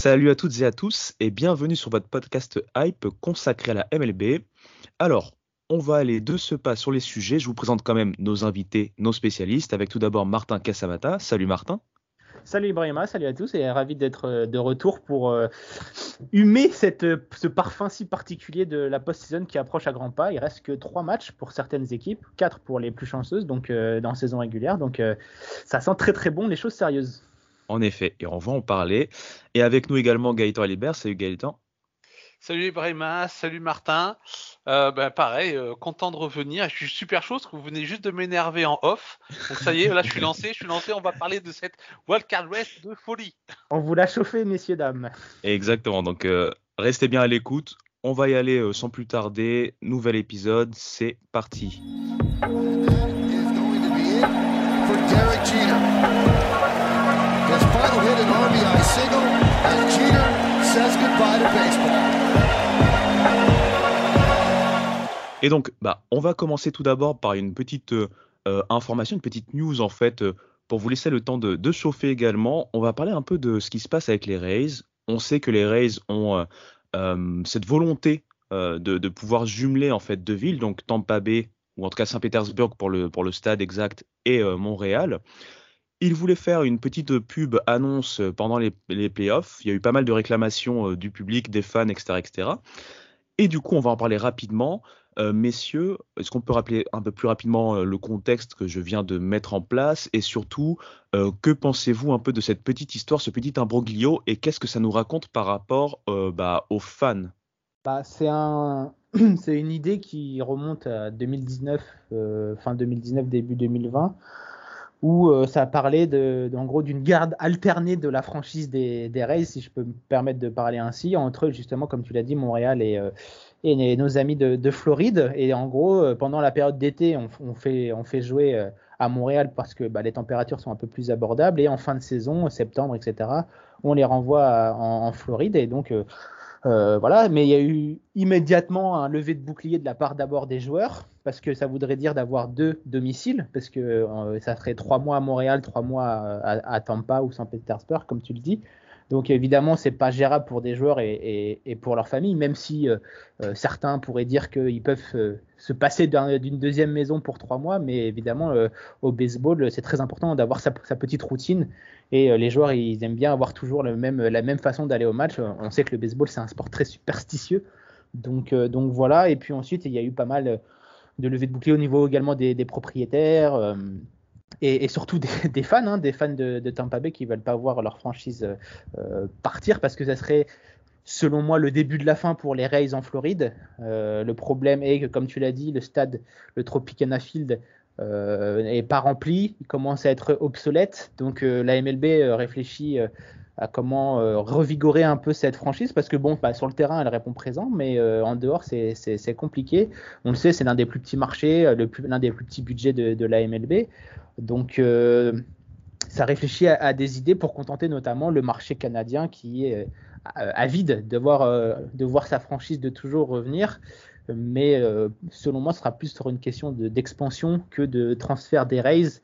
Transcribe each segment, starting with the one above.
Salut à toutes et à tous et bienvenue sur votre podcast Hype consacré à la MLB. Alors, on va aller de ce pas sur les sujets. Je vous présente quand même nos invités, nos spécialistes, avec tout d'abord Martin Casamata. Salut Martin. Salut Ibrahima, salut à tous et ravi d'être euh, de retour pour euh, humer cette, euh, ce parfum si particulier de la post-season qui approche à grands pas. Il reste que trois matchs pour certaines équipes, quatre pour les plus chanceuses, donc euh, dans saison régulière. Donc ça sent très très bon, les choses sérieuses. En effet, et on va en parler. Et avec nous également Gaëtan Alibert. Salut Gaëtan. Salut Ibrahima, salut Martin. Euh, ben, pareil, euh, content de revenir. Je suis super chaud parce que vous venez juste de m'énerver en off. Donc ça y est, là je suis lancé, je suis lancé. On va parler de cette wildcard race de folie. On vous l'a chauffé, messieurs, dames. Exactement, donc euh, restez bien à l'écoute. On va y aller euh, sans plus tarder. Nouvel épisode, c'est parti. Et donc, bah, on va commencer tout d'abord par une petite euh, euh, information, une petite news en fait, euh, pour vous laisser le temps de, de chauffer également. On va parler un peu de ce qui se passe avec les Rays. On sait que les Rays ont cette volonté de, de pouvoir jumeler en fait deux villes, donc Tampa Bay ou en tout cas Saint-Pétersbourg pour le, pour le stade exact et Montréal. Ils voulaient faire une petite pub annonce pendant les, playoffs. Il y a eu pas mal de réclamations euh, du public, des fans, etc., etc. Et du coup, on va en parler rapidement. Euh, messieurs, est-ce qu'on peut rappeler un peu plus rapidement euh, le contexte que je viens de mettre en place? Et surtout, que pensez-vous un peu de cette petite histoire, ce petit imbroglio? Et qu'est-ce que ça nous raconte par rapport bah, aux fans? Bah, c'est un, une idée qui remonte à 2019, euh, fin 2019, début 2020, où euh, ça parlait de, en gros d'une garde alternée de la franchise des, des Rays, si je peux me permettre de parler ainsi, entre justement, comme tu l'as dit, Montréal et, euh, et nos amis de, de Floride. Et en gros, euh, pendant la période d'été, on, on fait, on fait jouer euh, à Montréal parce que bah, les températures sont un peu plus abordables. Et en fin de saison, septembre, etc., on les renvoie à- en, en Floride. Et donc, euh, euh, voilà, mais il y a eu immédiatement un lever de bouclier de la part d'abord des joueurs, parce que ça voudrait dire d'avoir deux domiciles, parce que euh, ça ferait trois mois à Montréal, trois mois à, Tampa ou Saint-Pétersbourg, comme tu le dis. Donc évidemment, c'est pas gérable pour des joueurs et, pour leur famille, même si euh, euh, certains pourraient dire qu'ils peuvent se passer d'un- d'une deuxième maison pour trois mois, mais évidemment, au baseball, c'est très important d'avoir sa, petite routine et les joueurs, ils aiment bien avoir toujours le même, la même façon d'aller au match. On sait que le baseball, c'est un sport très superstitieux. Donc, voilà. Et puis ensuite, il y a eu pas mal de levées de boucliers au niveau également des, propriétaires euh, et, surtout des, fans, hein, des fans de, Tampa Bay qui veulent pas voir leur franchise euh, euh, partir parce que ça serait, selon moi, le début de la fin pour les Rays en Floride. Le problème est que, comme tu l'as dit, le stade, le Tropicana Field, euh, est pas rempli, il commence à être obsolète. Donc la MLB réfléchit à comment euh, revigorer un peu cette franchise parce que bon, bah, sur le terrain, elle répond présent, mais euh, en dehors, c'est- compliqué. On le sait, c'est l'un des plus petits marchés, euh, l'un des plus petits budgets de, de la MLB. Donc ça réfléchit à, à des idées pour contenter notamment le marché canadien qui est avide de voir, de voir sa franchise de toujours revenir mais selon moi, ce sera plus sur une question de- d'expansion que de transfert des Rays.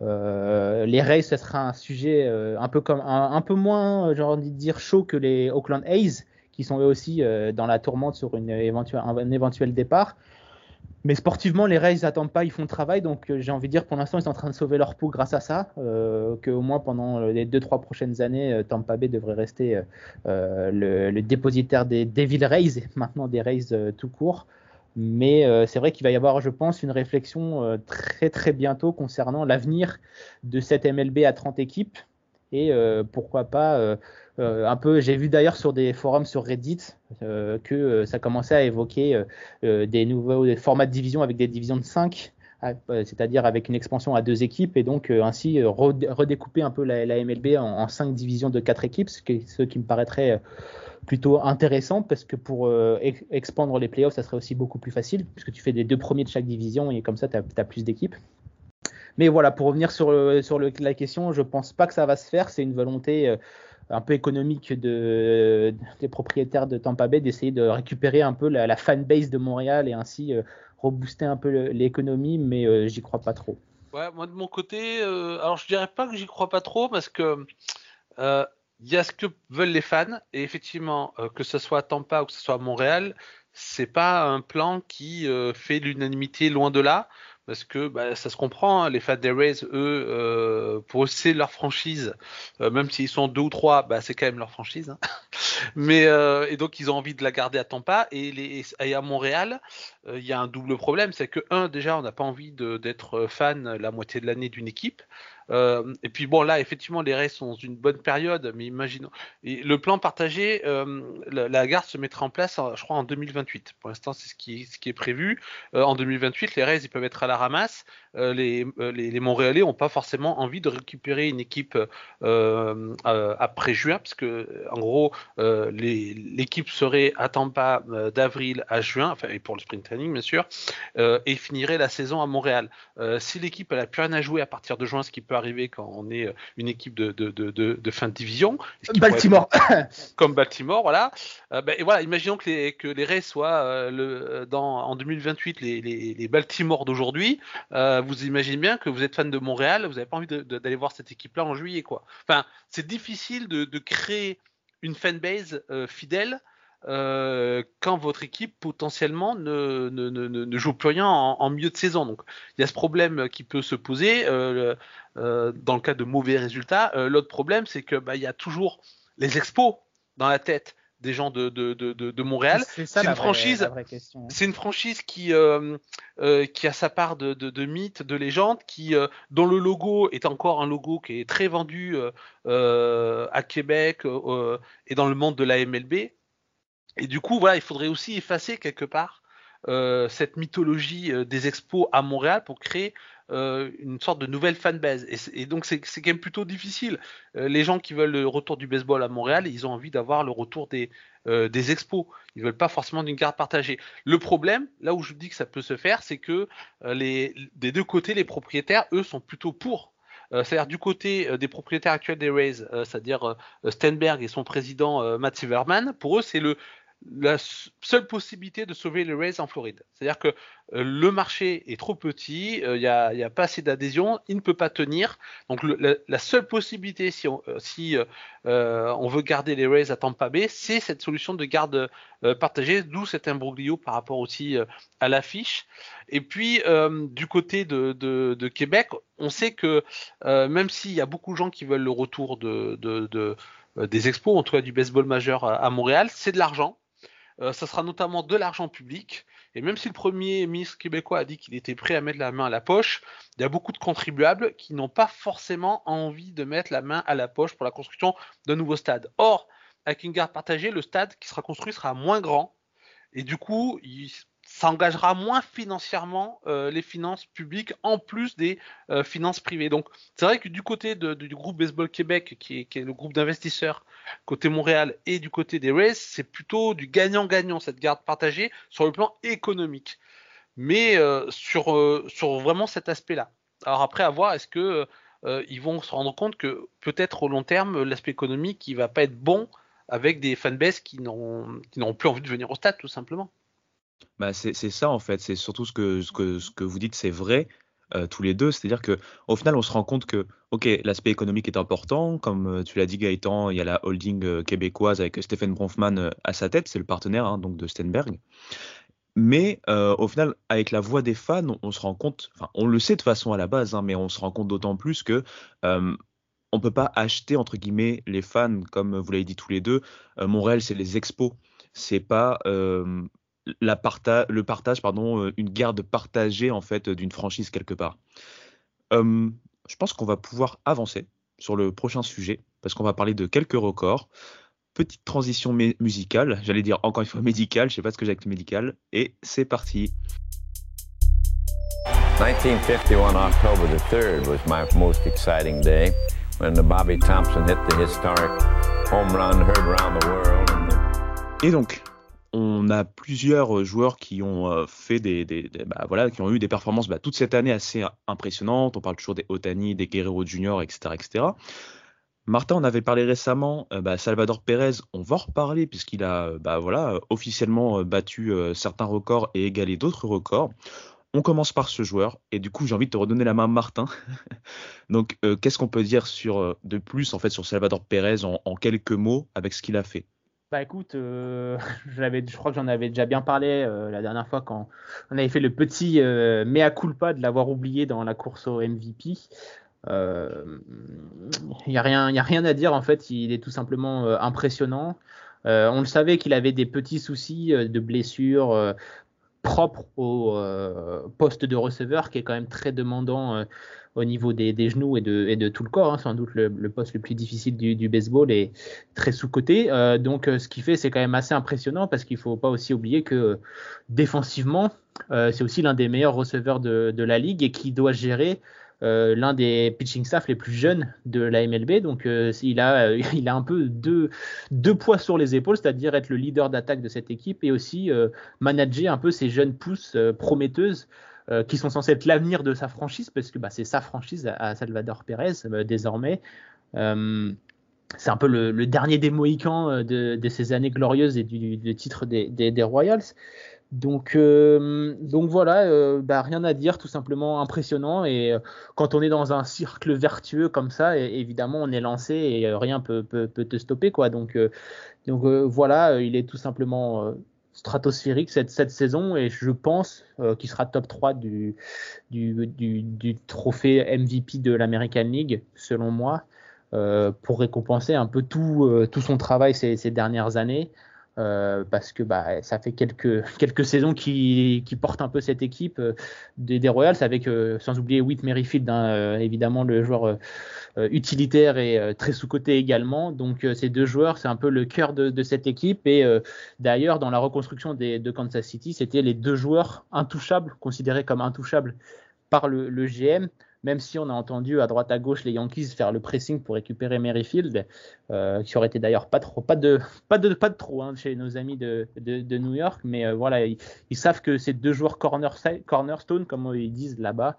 Euh, les Rays, ce sera un sujet euh, un peu comme un, peu moins, euh, j'ai envie de dire chaud que les Oakland A's, qui sont eux aussi dans la tourmente sur une un, éventuel départ. Mais sportivement, les Rays n'attendent pas, ils font le travail, donc j'ai envie de dire pour l'instant, ils sont en train de sauver leur peau grâce à ça. Que au moins pendant les deux trois prochaines années, Tampa Bay devrait rester le, dépositaire des Devil Rays, maintenant des Rays tout court. Mais euh, c'est vrai qu'il va y avoir, je pense, une réflexion euh, très très bientôt concernant l'avenir de cette MLB à 30 équipes. Et euh, pourquoi pas un peu, j'ai vu d'ailleurs sur des forums sur Reddit que ça commençait à évoquer des nouveaux formats de division avec des divisions de 5 c'est-à-dire avec une expansion à deux équipes et donc ainsi redécouper un peu la, MLB en, cinq divisions de quatre équipes, ce qui, me paraîtrait plutôt intéressant parce que pour euh, expandre les playoffs, ça serait aussi beaucoup plus facile puisque tu fais des deux premiers de chaque division et comme ça, tu as, plus d'équipes. Mais voilà, pour revenir sur, sur la question, je pense pas que ça va se faire. C'est une volonté euh, un peu économique de, des propriétaires de Tampa Bay d'essayer de récupérer un peu la, fanbase de Montréal et ainsi euh, rebooster un peu l'économie, mais j'y crois pas trop. Ouais, moi de mon côté, alors je dirais pas que j'y crois pas trop parce que il y a ce que veulent les fans, et effectivement, euh, que ce soit Tampa ou que ce soit Montréal, c'est pas un plan qui euh, fait l'unanimité loin de là, parce que bah, ça se comprend, hein, les fans des Rays, eux, euh, pour eux, c'est leur franchise, même s'ils sont deux ou trois, bah, c'est quand même leur franchise. Hein. Mais et donc ils ont envie de la garder à Tampa et, les, et à Montréal, il y a un double problème, c'est que un déjà, on n'a pas envie d'être fan la moitié de l'année d'une équipe. Euh, et puis bon, là, effectivement, les Rays sont dans une bonne période, mais imaginons. Le plan partagé, euh, la, garde se mettra en place, je crois, en 2028. Pour l'instant, c'est ce qui, est prévu. Euh, en 2028, les Rays, ils peuvent être à la ramasse. Les, les, les, Montréalais n'ont pas forcément envie de récupérer une équipe après juin, parce que, en gros, l'équipe serait à Tampa d'avril à juin, enfin, et pour le sprint training, bien sûr, et finirait la saison à Montréal. si l'équipe n'a plus rien à jouer à partir de juin, ce qui peut arriver quand on est euh, une équipe de, de, de, de fin de division. Baltimore. Comme Baltimore, voilà. Euh, ben, et voilà, imaginons que les, que les Rays soient euh, le, dans, en 2028 les, les, les Baltimore d'aujourd'hui. vous imaginez bien que vous êtes fan de Montréal, vous n'avez pas envie d'aller voir cette équipe-là en juillet, quoi. Enfin, c'est difficile de, de créer une fanbase fidèle euh, quand votre équipe potentiellement ne, ne, ne, ne joue plus rien en, en, milieu de saison. Donc il y a ce problème qui peut se poser euh, euh, dans le cas de mauvais résultats. L'autre problème, c'est que bah, il y a toujours les expos dans la tête des gens de, de, de, de Montréal. C'est une franchise. Hein. C'est une franchise qui euh, euh, qui a sa part de, de, de mythes, de légendes, qui euh, dont le logo est encore un logo qui est très vendu à Québec et dans le monde de la MLB. Et du coup, voilà, il faudrait aussi effacer quelque part euh, cette mythologie euh, des expos à Montréal pour créer euh, une sorte de nouvelle fanbase. Et, donc, c'est quand même plutôt difficile. Les gens qui veulent le retour du baseball à Montréal, ils ont envie d'avoir le retour des, des expos. Ils veulent pas forcément d'une carte partagée. Le problème, là où je dis que ça peut se faire, c'est que les, des deux côtés, les propriétaires, eux, sont plutôt pour c'est-à-dire du côté des propriétaires actuels des Rays, c'est-à-dire Stenberg et son président Matt Silverman, pour eux c'est le la seule possibilité de sauver les Rays en Floride. C'est-à-dire que euh, le marché est trop petit, il n'y a, pas assez d'adhésion, il ne peut pas tenir. Donc la, seule possibilité, si on, euh, euh, on veut garder les Rays à Tampa Bay, c'est cette solution de garde euh, partagée, d'où cet imbroglio par rapport aussi euh, à l'affiche. Et puis du côté de, Québec, on sait que même s'il y a beaucoup de gens qui veulent le retour de, de des expos, en tout cas du baseball majeur à Montréal, c'est de l'argent. Euh, ça sera notamment de l'argent public. Et même si le premier ministre québécois a dit qu'il était prêt à mettre la main à la poche, il y a beaucoup de contribuables qui n'ont pas forcément envie de mettre la main à la poche pour la construction d'un nouveau stade. Or, avec une garde partagée, le stade qui sera construit sera moins grand. Et du coup, il, ça engagera moins financièrement euh, les finances publiques en plus des euh, finances privées. Donc c'est vrai que du côté de, du groupe Baseball Québec, qui est, le groupe d'investisseurs côté Montréal, et du côté des Rays, c'est plutôt du gagnant-gagnant cette garde partagée sur le plan économique. Mais euh, sur, sur vraiment cet aspect-là. Alors après, à voir, est-ce que ils vont se rendre compte que peut-être au long terme, l'aspect économique, il va pas être bon avec des fanbases qui n'auront plus envie de venir au stade, tout simplement. Bah c'est ça en fait, c'est surtout ce que, ce que, ce que vous dites, c'est vrai. Euh, tous les deux, c'est-à-dire que au final, on se rend compte que, ok, l'aspect économique est important, comme euh, tu l'as dit Gaëtan, il y a la holding euh, québécoise avec Stephen Bronfman à sa tête, c'est le partenaire hein, donc de Stenberg. Mais au final, avec la voix des fans, on, se rend compte, enfin, on le sait de façon à la base, hein, mais on se rend compte d'autant plus que on peut pas acheter entre guillemets les fans, comme vous l'avez dit tous les deux. Montréal, c'est les expos, c'est pas la parta le partage, pardon, euh, une garde partagée en fait d'une franchise quelque part. Euh, je pense qu'on va pouvoir avancer sur le prochain sujet parce qu'on va parler de quelques records. Petite transition musicale, j'allais dire encore une fois médicale, je sais pas ce que j'ai avec le médical, et c'est parti. 1951 October the 3rd was my most exciting day when the Bobby Thompson hit the historic home run heard around the world. Et donc, on a plusieurs joueurs qui ont euh, fait des, bah, voilà, qui ont eu des performances bah, toute cette année assez impressionnantes. On parle toujours des Otani, des Guerrero Junior, etc., etc. Martin, on avait parlé récemment, euh, bah, Salvador Pérez, on va en reparler puisqu'il a voilà, officiellement euh, battu certains records et égalé d'autres records. On commence par ce joueur et du coup j'ai envie de te redonner la main Martin. Donc qu'est-ce qu'on peut dire sur de plus en fait sur Salvador Pérez en quelques mots avec ce qu'il a fait? Bah écoute, euh, je, crois que j'en avais déjà bien parlé euh, la dernière fois quand on avait fait le petit euh, mea culpa de l'avoir oublié dans la course au MVP. Il euh, n'y a, a rien à dire en fait, il est tout simplement impressionnant. on le savait qu'il avait des petits soucis de blessures propres au poste de receveur qui est quand même très demandant au niveau des, genoux et de, et de, tout le corps. Hein. Sans doute le, poste le plus difficile du, baseball est très sous-coté. Euh, donc euh, ce qu'il fait, c'est quand même assez impressionnant parce qu'il ne faut pas aussi oublier que défensivement, euh, c'est aussi l'un des meilleurs receveurs de, la ligue et qui doit gérer l'un des pitching staff les plus jeunes de la MLB. Donc il, a, il a un peu deux, deux poids sur les épaules, c'est-à-dire être le leader d'attaque de cette équipe et aussi manager un peu ces jeunes pousses prometteuses euh, qui sont censés être l'avenir de sa franchise, parce que bah, c'est sa franchise à, Salvador Pérez euh, désormais. Euh, c'est un peu le, dernier des Mohicans de, ces années glorieuses et du, titre des, Royals. Donc, donc voilà, bah, rien à dire, tout simplement impressionnant. Et quand on est dans un cercle vertueux comme ça, évidemment, on est lancé et rien peut, peut, peut te stopper. Quoi. Donc, donc voilà, il est tout simplement stratosphérique cette, cette saison et je pense euh, qu'il sera top 3 du, du, du, trophée MVP de l'American League, selon moi, euh, pour récompenser un peu tout, euh, tout son travail ces, ces dernières années. Parce que bah, ça fait quelques, quelques saisons qui, qui portent un peu cette équipe des, des, Royals, avec sans oublier Whit Merrifield, hein, évidemment le joueur euh, utilitaire et euh, très sous-côté également. Donc euh, ces deux joueurs, c'est un peu le cœur de, cette équipe. Et d'ailleurs, dans la reconstruction de Kansas City, c'était les deux joueurs intouchables, considérés comme intouchables par le, GM même si on a entendu à droite à gauche les Yankees faire le pressing pour récupérer Merrifield, qui aurait été d'ailleurs pas trop, pas de, pas de, pas de trop hein, chez nos amis de, de, New York, mais voilà, ils, savent que ces deux joueurs cornerstone, comme ils disent là-bas,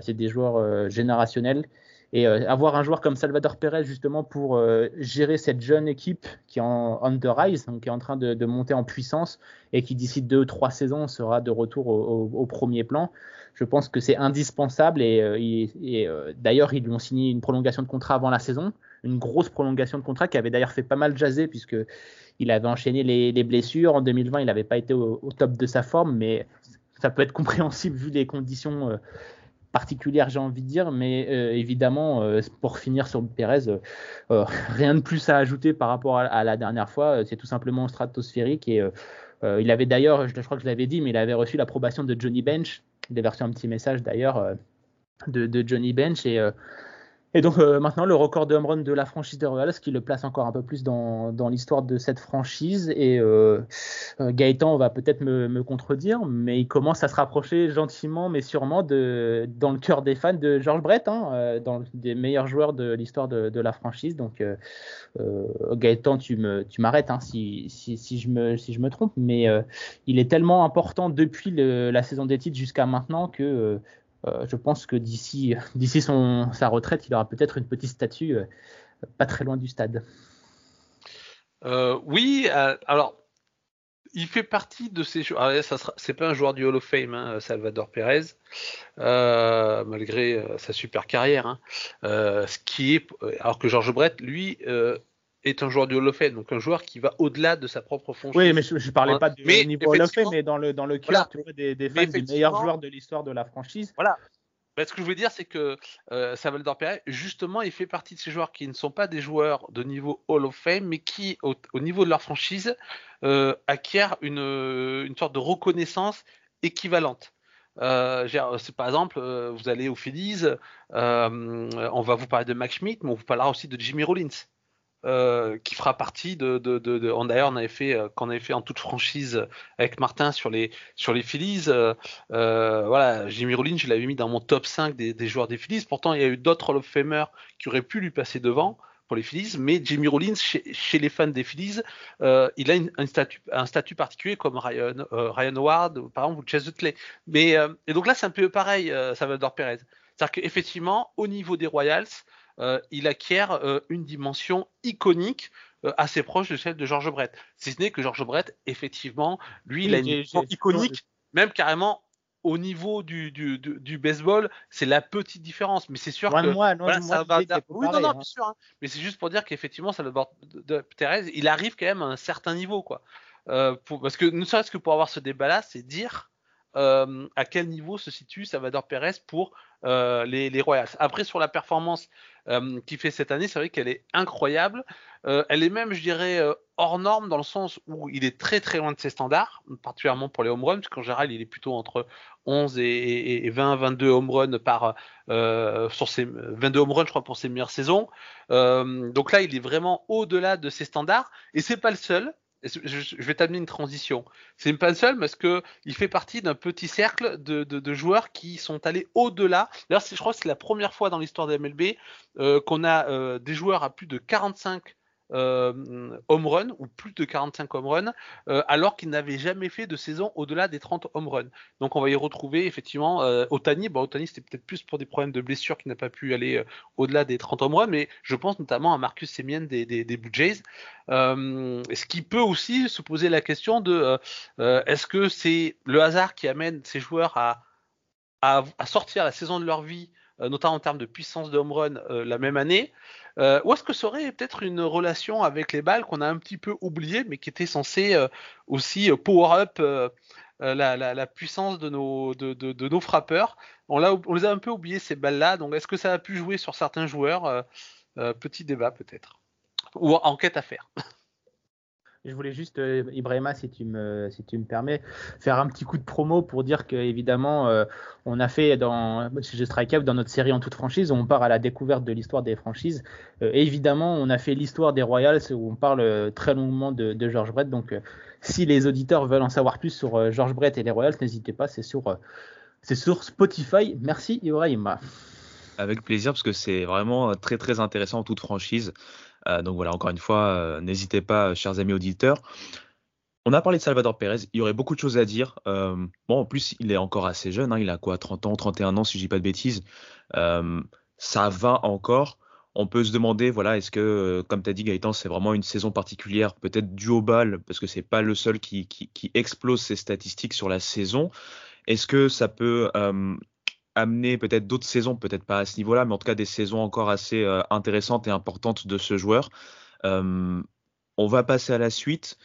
c'est des joueurs générationnels et euh, avoir un joueur comme Salvador Perez justement pour euh, gérer cette jeune équipe qui est en on the rise, donc qui est en train de, monter en puissance et qui d'ici deux trois saisons sera de retour au, premier plan. Je pense que c'est indispensable et, euh, d'ailleurs ils lui ont signé une prolongation de contrat avant la saison, une grosse prolongation de contrat qui avait d'ailleurs fait pas mal jaser puisque il avait enchaîné les, blessures. En 2020, il n'avait pas été au, top de sa forme, mais ça peut être compréhensible vu les conditions particulière, j'ai envie de dire, mais euh, évidemment, euh, pour finir sur Pérez, euh, rien de plus à ajouter par rapport à, la dernière fois. C'est tout simplement stratosphérique et il avait d'ailleurs, je, crois que je l'avais dit, mais il avait reçu l'approbation de Johnny Bench. Il avait reçu un petit message d'ailleurs de, de, Johnny Bench et et donc euh, maintenant, le record de home run de la franchise de Royals, qui le place encore un peu plus dans, dans l'histoire de cette franchise. Et euh, euh, Gaëtan va peut-être me, me, contredire, mais il commence à se rapprocher gentiment, mais sûrement, de, dans le cœur des fans de George Brett, hein, dans des meilleurs joueurs de l'histoire de, de, la franchise. Donc Gaëtan, tu me, tu m'arrêtes hein, si, si, si, je me, si je me trompe, mais il est tellement important depuis le, la saison des titres jusqu'à maintenant que euh, je pense que d'ici d'ici sa retraite, il aura peut-être une petite statue euh, pas très loin du stade. Euh, oui, alors il fait partie de ces joueurs. c'est pas un joueur du Hall of Fame, hein, Salvador Pérez, malgré sa super carrière. Hein. ce qui alors que Georges Brett, lui, est un joueur du Hall of Fame, donc un joueur qui va au-delà de sa propre fonction. Oui, mais je, ne parlais pas du niveau Hall of Fame, mais dans le, dans le cœur des, des fans joueurs de l'histoire de la franchise. Voilà. Bah, ce que je veux dire, c'est que euh, Salvador justement, il fait partie de ces joueurs qui ne sont pas des joueurs de niveau Hall of Fame, mais qui, au, niveau de leur franchise, euh, acquièrent une, une, sorte de reconnaissance équivalente. Euh, c'est par exemple, euh, vous allez aux Phillies, euh, on va vous parler de Max Schmidt, mais on vous parlera aussi de Jimmy Rollins. Euh, qui fera partie de, d'ailleurs on avait fait euh, quand on avait fait en toute franchise avec Martin sur les sur les Phillies euh, voilà Jimmy Rollins je l'avais mis dans mon top 5 des, joueurs des Phillies. Pourtant il y a eu d'autres Hall of Famers qui auraient pu lui passer devant pour les Phillies mais Jimmy Rollins chez, les fans des Phillies il a un statut un statut particulier comme Ryan Ryan Howard par exemple ou Chase Utley mais et donc là c'est un peu pareil Salvador Perez. C'est-à-dire qu'effectivement au niveau des Royals il acquiert euh, une dimension iconique euh, assez proche de celle de George Brett. Si ce n'est que George Brett, effectivement, lui, il a une dimension iconique, même carrément au niveau du, du, du, baseball, c'est la petite différence. Mais c'est sûr que moi, non, ça va. Oui, non, non, hein. bien sûr. Hein. Mais c'est juste pour dire qu'effectivement, ça de Thérèse, il arrive quand même à un certain niveau, quoi. Euh, pour, parce que ne serait-ce que pour avoir ce débat-là, c'est dire euh, à quel niveau se situe Salvador Perez pour euh, les, les, Royals. Après, sur la performance euh, qu'il fait cette année, c'est vrai qu'elle est incroyable. Euh, elle est même, je dirais, euh, hors norme dans le sens où il est très très loin de ses standards, particulièrement pour les home runs, parce qu'en général, il est plutôt entre 11 et, et 20, 22 home runs par sur ses 22 home runs, je crois, pour ses meilleures saisons. donc là, il est vraiment au-delà de ses standards, et c'est pas le seul je, vais t'amener une transition. C'est le seul parce que il fait partie d'un petit cercle de, joueurs qui sont allés au-delà. D'ailleurs, je crois que c'est la première fois dans l'histoire de MLB euh, qu'on a euh, des joueurs à plus de 45 euh, home run ou plus de 45 home run euh, alors qu'il n'avait jamais fait de saison au-delà des 30 home run. Donc on va y retrouver effectivement euh, Otani. Bon, Otani c'était peut-être plus pour des problèmes de blessure qui n'a pas pu aller au-delà des 30 home run, mais je pense notamment à Marcus Semien des, des, Blue Jays. Ce qui peut aussi se poser la question de est-ce que c'est le hasard qui amène ces joueurs à, à sortir la saison de leur vie notamment en termes de puissance de home run la même année, euh, ou est-ce que ça aurait peut-être une relation avec les balles qu'on a un petit peu oublié, mais qui était censé euh, aussi euh, power up euh, euh, la, la, puissance de nos, de, de, nos frappeurs? On, on, les a un peu oubliés ces balles-là, donc est-ce que ça a pu jouer sur certains joueurs? Petit débat peut-être. Ou enquête à faire. Je voulais juste, euh, Ibrahima, si tu, me, permets, faire un petit coup de promo pour dire que évidemment, euh, on a fait dans chez Strike Up, dans notre série en toute franchise, on part à la découverte de l'histoire des franchises. Euh, évidemment, on a fait l'histoire des Royals où on parle euh, très longuement de, de George Brett. Donc, si les auditeurs veulent en savoir plus sur George Brett et les Royals, n'hésitez pas, c'est sur, c'est sur Spotify. Merci Ibrahima. Avec plaisir, parce que c'est vraiment très très intéressant en toute franchise. Euh, donc voilà, encore une fois, euh, n'hésitez pas, chers amis auditeurs. On a parlé de Salvador Pérez, il y aurait beaucoup de choses à dire. Euh, bon, en plus, il est encore assez jeune, hein, il a quoi, 30 ans, 31 ans, si je dis pas de bêtises. Euh, ça va encore. On peut se demander, voilà, est-ce que, euh, comme tu as dit Gaëtan, c'est vraiment une saison particulière, peut-être due au bal, parce que c'est pas le seul qui, qui, explose ses statistiques sur la saison. Est-ce que ça peut euh, amener peut-être d'autres saisons, peut-être pas à ce niveau-là, mais en tout cas des saisons encore assez euh, intéressantes et importantes de ce joueur. Euh, on va passer à la suite.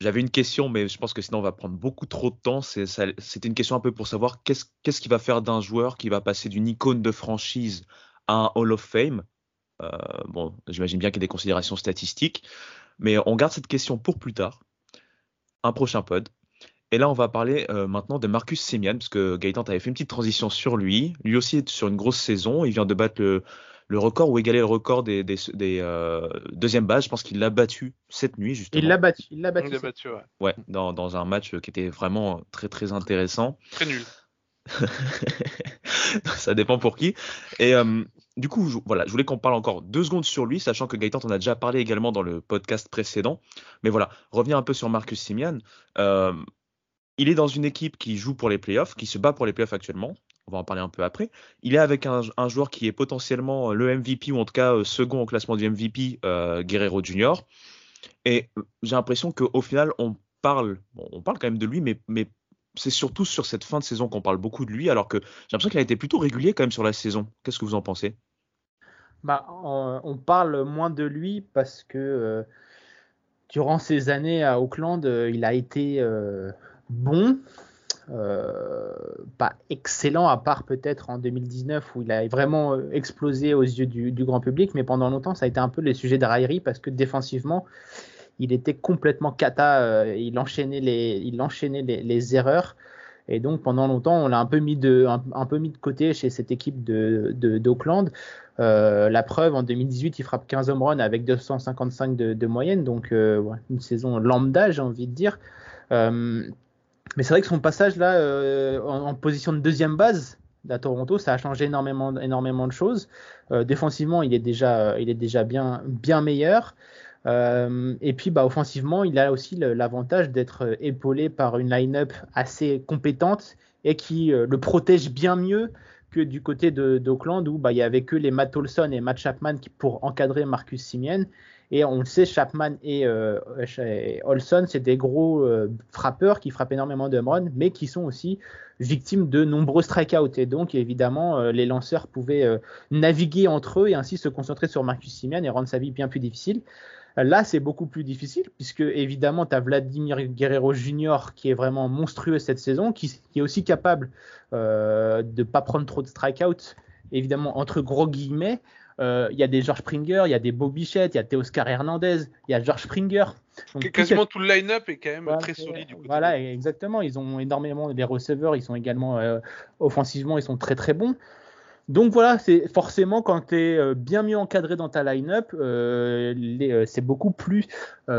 J'avais une question, mais je pense que sinon on va prendre beaucoup trop de temps. C'était une question un peu pour savoir qu'est-ce qu'est-ce qui va faire d'un joueur qui va passer d'une icône de franchise à un Hall of Fame. Euh, bon, j'imagine bien qu'il y a des considérations statistiques, mais on garde cette question pour plus tard. Un prochain pod. Et là, on va parler euh, maintenant de Marcus Semian, parce que Gaëtan avait fait une petite transition sur lui. Lui aussi est sur une grosse saison. Il vient de battre le, le record ou égaler le record des, des, des euh, deuxième bases. Je pense qu'il l'a battu cette nuit, justement. Il l'a battu. Il l'a battu. Il battu ouais. ouais dans, dans un match qui était vraiment très, très intéressant. Très nul. ça dépend pour qui. Et euh, du coup, je, voilà, je voulais qu'on parle encore deux secondes sur lui, sachant que Gaëtan en a déjà parlé également dans le podcast précédent. Mais voilà, revenir un peu sur Marcus Simian. Euh, il est dans une équipe qui joue pour les playoffs, qui se bat pour les playoffs actuellement. On va en parler un peu après. Il est avec un, joueur qui est potentiellement le MVP ou en tout cas euh, second au classement du MVP, euh, Guerrero Junior. Et j'ai l'impression qu'au final, on parle, on parle quand même de lui, mais, c'est surtout sur cette fin de saison qu'on parle beaucoup de lui, alors que j'ai l'impression qu'il a été plutôt régulier quand même sur la saison. Qu'est-ce que vous en pensez? Bah, on, parle moins de lui parce que euh, durant ses années à Auckland, euh, il a été euh, bon, euh, pas excellent, à part peut-être en 2019 où il a vraiment euh, explosé aux yeux du, grand public, mais pendant longtemps ça a été un peu le sujet de raillerie parce que défensivement il était complètement cata, il enchaînait les, il les, erreurs. Et donc pendant longtemps, on l'a un peu mis de, un, peu mis de côté chez cette équipe de, d'Auckland. la preuve, en 2018, il frappe 15 home runs avec 255 de, moyenne, donc une saison lambda, j'ai envie de dire. Mais c'est vrai que son passage là euh, en, position de deuxième base à Toronto, ça a changé énormément, énormément de choses. Euh, défensivement, il est déjà, il est déjà bien, bien meilleur. Euh, et puis, bah, offensivement, il a aussi l'avantage d'être épaulé par une line-up assez compétente et qui le protège bien mieux que du côté d'Oakland où bah, il y avait que les Matt Olson et Matt Chapman pour encadrer Marcus Simien. Et on le sait, Chapman et, euh, Olson, c'est des gros euh, frappeurs qui frappent énormément de runs, mais qui sont aussi victimes de nombreux strikeouts. Et donc, évidemment, euh, les lanceurs pouvaient naviguer entre eux et ainsi se concentrer sur Marcus Simeon et rendre sa vie bien plus difficile. Là, c'est beaucoup plus difficile puisque évidemment, tu as Vladimir Guerrero Jr. qui est vraiment monstrueux cette saison, qui, qui est aussi capable de ne pas prendre trop de strikeouts, évidemment entre gros guillemets, euh, il y a des George Springer, il y a des Bob Bichette, il y a Teoscar Hernandez, il y a George Springer. Donc, quasiment tout le line-up est quand même très solide. voilà, exactement. Ils ont énormément des receveurs, ils sont également euh, offensivement, ils sont très très bons. Donc voilà, c'est forcément quand tu es euh, bien mieux encadré dans ta line-up, c'est beaucoup plus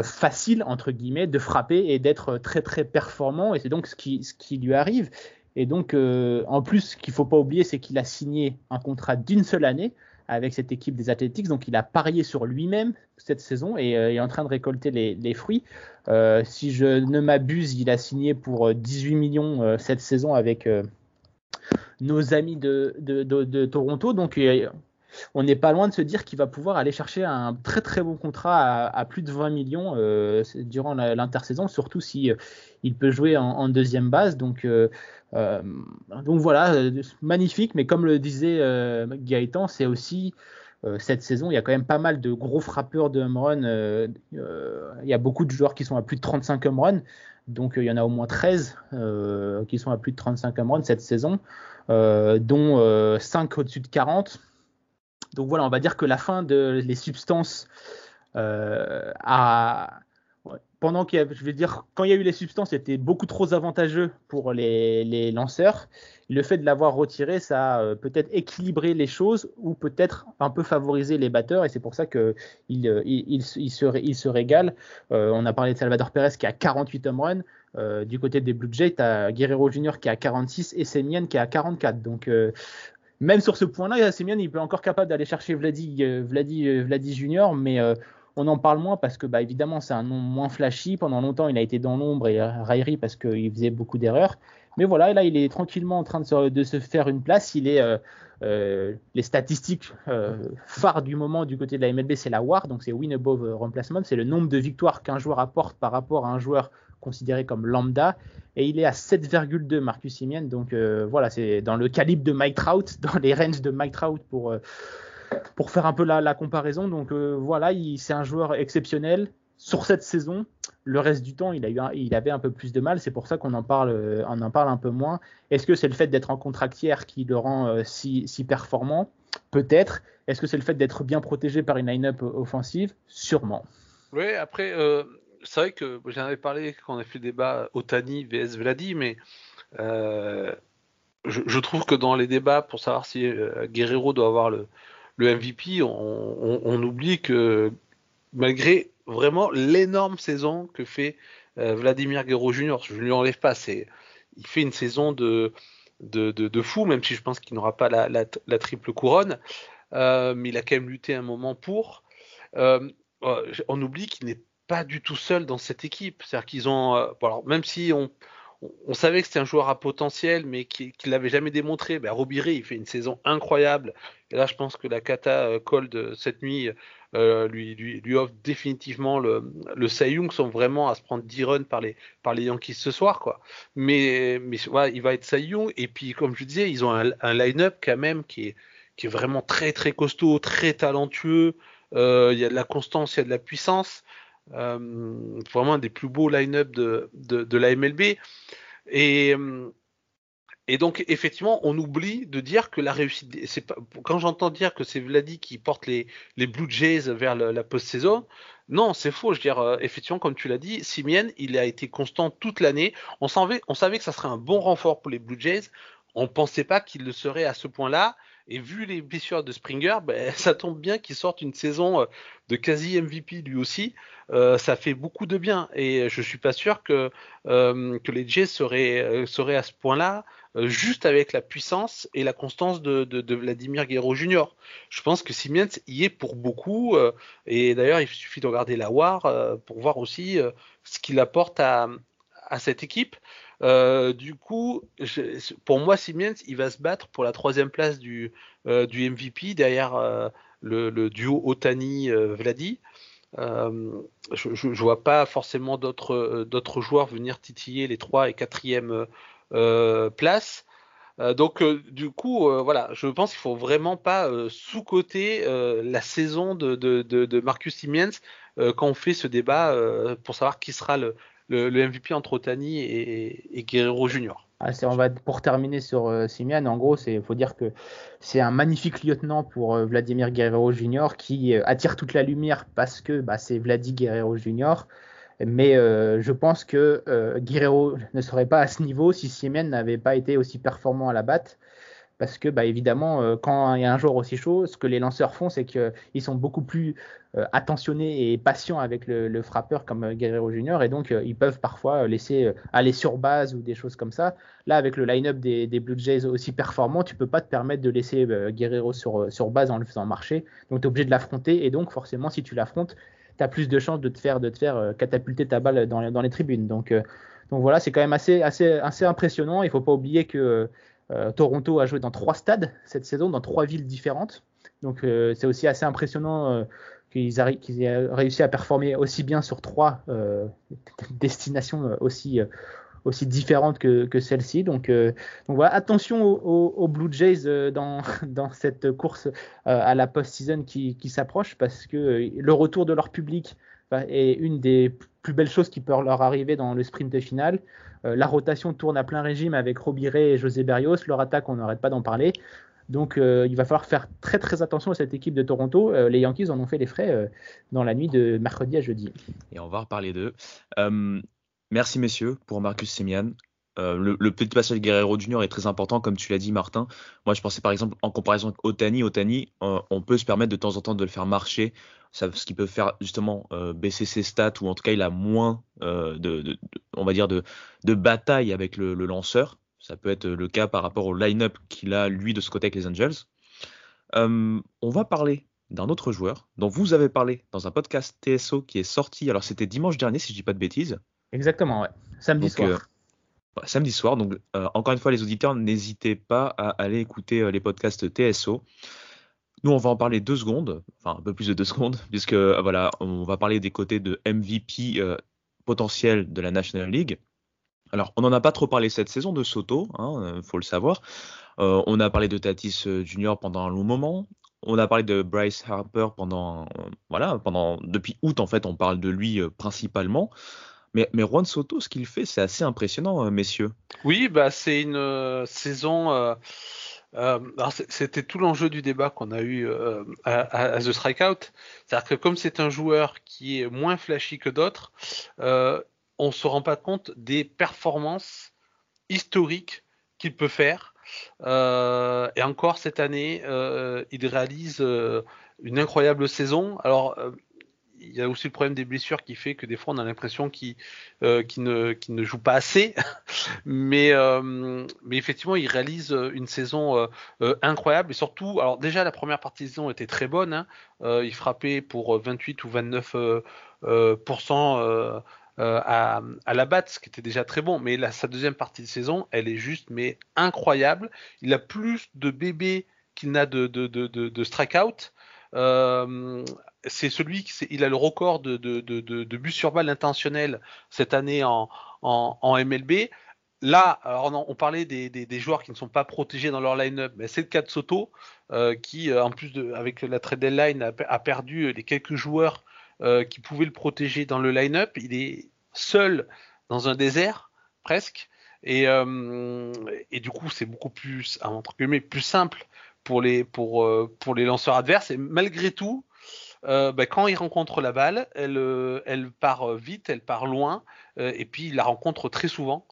facile entre guillemets de frapper et d'être très très performant. Et c'est donc ce qui, ce qui lui arrive. Et donc en plus, ce qu'il faut pas oublier, c'est qu'il a signé un contrat d'une seule année avec cette équipe des Athletics. Donc il a parié sur lui-même cette saison et euh, est en train de récolter les, fruits. Euh, si je ne m'abuse, il a signé pour 18 euh, millions cette saison avec nos amis de, de, Toronto. Donc on n'est pas loin de se dire qu'il va pouvoir aller chercher un très très bon contrat à, plus de 20 millions durant l'intersaison, surtout si il peut jouer en, deuxième base. Donc euh, donc voilà, euh, magnifique, mais comme le disait euh, Gaëtan, c'est aussi cette saison, il y a quand même pas mal de gros frappeurs de home run. il y a beaucoup de joueurs qui sont à plus de 35 home run. Donc il y en a au moins 13 qui sont à plus de 35 home run cette saison, dont 5 au-dessus de 40. Donc voilà, on va dire que la fin de les substances a, pendant qu'il y a, je dire, quand il y a eu les substances, c'était beaucoup trop avantageux pour les, lanceurs. Le fait de l'avoir retiré, ça a euh, peut-être équilibré les choses ou peut-être un peu favorisé les batteurs et c'est pour ça qu'il il, euh, il, se, il. Euh, on a parlé de Salvador Perez qui a 48 home runs. du côté des Blue Jays, tu as Guerrero Jr. qui a 46 et Semien qui a 44. Donc, même sur ce point-là, Semien, il est encore capable d'aller chercher Vladi, Vladi, Vladi Jr., mais on en parle moins parce que, bah, évidemment, c'est un nom moins flashy. Pendant longtemps, il a été dans l'ombre et raillerie parce qu'il faisait beaucoup d'erreurs. Mais voilà, là, il est tranquillement en train de se, faire une place. Euh, euh, les statistiques euh, phares du moment du côté de la MLB, c'est la WAR, donc c'est win above replacement, c'est le nombre de victoires qu'un joueur apporte par rapport à un joueur considéré comme lambda. Et il est à 7,2 Marcus Simien. Donc voilà, c'est dans le calibre de Mike Trout, dans les ranges de Mike Trout pour pour faire un peu la, comparaison. Donc euh, voilà, c'est un joueur exceptionnel sur cette saison. Le reste du temps, il, a eu il avait un peu plus de mal. C'est pour ça qu'on en parle, euh, en parle un peu moins. Est-ce que c'est le fait d'être en contractière qui le rend euh, si, performant? Peut-être. Est-ce que c'est le fait d'être bien protégé par une line-up offensive? Sûrement. Oui, après, c'est vrai que j'en avais parlé quand on a fait le débat Otani vs Vladi, mais je, je, trouve que dans les débats pour savoir si Guerrero doit avoir le, MVP, on, oublie que malgré vraiment l'énorme saison que fait euh, Vladimir Guerrero Jr., je ne lui enlève pas, il fait une saison de, de, fou, même si je pense qu'il n'aura pas la, triple couronne, euh, mais il a quand même lutté un moment pour. Euh, on oublie qu'il n'est pas du tout seul dans cette équipe. C'est-à-dire qu'ils ont, alors même si on, on savait que c'était un joueur à potentiel, mais qui ne l'avait jamais démontré. Ben, Robiré, il fait une saison incroyable. Et là, je pense que la Kata euh, Cold cette nuit euh, lui, lui, offre définitivement le, le Sayung, sont vraiment à se prendre 10 runs par les, par les Yankees ce soir. Quoi. Mais, mais voilà, il va être Sayung. Et puis, comme je disais, ils ont un, line-up quand même qui est, qui est vraiment très, très costaud, très talentueux. Euh, il y a de la constance, il y a de la puissance. Euh, vraiment un des plus beaux line-up de, de, la MLB. Et, et donc, effectivement, on oublie de dire que la réussite. Quand j'entends dire que c'est Vladi qui porte les, les Blue Jays vers la post-saison, non, c'est faux. Je veux dire, euh, effectivement, comme tu l'as dit, Simien, il a été constant toute l'année. On, on savait que ça serait un bon renfort pour les Blue Jays. On ne pensait pas qu'il le serait à ce point-là. Et vu les blessures de Springer, ben, ça tombe bien qu'il sorte une saison euh, de quasi MVP lui aussi. Euh, ça fait beaucoup de bien. Et je suis pas sûr que, euh, les Jays seraient, à ce point-là, juste avec la puissance et la constance de, Vladimir Guerrero Jr. Je pense que Siemens y est pour beaucoup. et d'ailleurs, il suffit de regarder la WAR pour voir aussi ce qu'il apporte à cette équipe. Euh, du coup, pour moi, Siemens, il va se battre pour la troisième place du, euh, MVP derrière euh, le, duo Otani-Vladi. Je, je vois pas forcément d'autres joueurs venir titiller les trois et quatrième euh, places. Donc du coup, voilà, je pense qu'il faut vraiment pas sous-coter la saison de, Marcus Siemens quand on fait ce débat pour savoir qui sera le, le, MVP entre Otani et, Guerrero Junior. Ah, on va pour terminer sur euh, Simian, en gros, c'est faut dire que c'est un magnifique lieutenant pour euh, Vladimir Guerrero Jr. qui euh, attire toute la lumière parce que bah, c'est Vladi Guerrero Jr. Mais euh, je pense que Guerrero ne serait pas à ce niveau si Simian n'avait pas été aussi performant à la batte. Parce que, bah, évidemment, euh, quand il y a un joueur aussi chaud, ce que les lanceurs font, c'est qu'ils sont beaucoup plus euh, attentionnés et patients avec le, frappeur comme euh, Guerrero Junior, et donc euh, ils peuvent parfois euh, laisser euh, aller sur base ou des choses comme ça. Là, avec le line-up des, Blue Jays aussi performant, tu peux pas te permettre de laisser euh, Guerrero sur, euh, base en le faisant marcher. Donc, tu es obligé de l'affronter, et donc forcément, si tu l'affrontes, tu as plus de chances de te faire, de te faire euh, catapulter ta balle dans, les- dans les tribunes. Donc, euh, donc voilà, c'est quand même assez, assez, assez impressionnant. Il faut pas oublier que euh, Toronto a joué dans trois stades cette saison, dans trois villes différentes. Donc euh, c'est aussi assez impressionnant euh, qu'ils aient réussi à performer aussi bien sur trois euh, destinations euh, aussi, euh, aussi différentes que, que celle-ci. Donc, euh, attention aux, Blue Jays euh, dans, cette course euh, à la post-season qui, s'approche parce que euh, le retour de leur public bah, est une des plus belles choses qui peuvent leur arriver dans le sprint final. Euh, la rotation tourne à plein régime avec Robbie Ray et José Berrios. Leur attaque, on n'arrête pas d'en parler. Donc euh, il va falloir faire très très attention à cette équipe de Toronto. Euh, les Yankees en ont fait les frais dans la nuit de mercredi à jeudi. Et on va reparler d'eux. Merci messieurs pour Marcus Semian. Le, le petit passage Guerrero Junior est très important, comme tu l'as dit, Martin. Moi, je pensais par exemple en comparaison avec Otani. Otani, on peut se permettre de temps en temps de le faire marcher, ça, ce qui peut faire justement euh, baisser ses stats, ou en tout cas, il a moins euh, de, on va dire, de, de bataille avec le, le lanceur. Ça peut être le cas par rapport au line-up qu'il a lui de ce côté avec les Angels. Euh, on va parler d'un autre joueur dont vous avez parlé dans un podcast TSO qui est sorti. Alors c'était dimanche dernier, si je dis pas de bêtises. Exactement, ouais. Samedi Donc, soir. euh, samedi soir. Donc, encore une fois, les auditeurs, n'hésitez pas à aller écouter les podcasts TSO. Nous, on va en parler deux secondes, enfin un peu plus de deux secondes, puisque euh, voilà, on va parler des côtés de MVP euh, potentiel de la National League. Alors, on n'en a pas trop parlé cette saison de Soto, il hein, faut le savoir. Euh, on a parlé de Tatis euh, Junior pendant un long moment. On a parlé de Bryce Harper pendant, euh, voilà, pendant depuis août en fait, on parle de lui euh, principalement. Mais, mais Juan Soto, ce qu'il fait, c'est assez impressionnant, euh, messieurs. Oui, bah c'est une euh, saison. Euh, c'était tout l'enjeu du débat qu'on a eu euh, à, The Strikeout. C'est-à-dire que comme c'est un joueur qui est moins flashy que d'autres, euh, on se rend pas compte des performances historiques qu'il peut faire. Euh, et encore cette année, il réalise une incroyable saison. Alors, il y a aussi le problème des blessures qui fait que des fois on a l'impression qu'il euh, ne, joue pas assez. mais, euh, mais effectivement, il réalise euh, une saison incroyable. Et surtout, alors déjà, la première partie de saison était très bonne. Hein. Il frappait pour 28 ou 29 euh, euh, pourcents, euh, euh, à, la batte, ce qui était déjà très bon. Mais sa deuxième partie de saison, elle est juste mais incroyable. Il a plus de bébés qu'il n'a de, de. Euh, c'est celui qui a le record de, de, buts sur balle intentionnels cette année en, MLB. Là, on, parlait des, joueurs qui ne sont pas protégés dans leur line-up, mais c'est le cas de Soto, euh, qui, en plus de, avec la trade deadline, a, perdu les quelques joueurs euh, qui pouvaient le protéger dans le line-up. Il est seul dans un désert, presque. Et, euh, du coup, c'est beaucoup plus simple pour les, pour, euh, pour les lanceurs adverses. Et malgré tout, euh, bah, quand il rencontre la balle, elle, euh, elle part vite, elle part loin, et puis il la rencontre très souvent.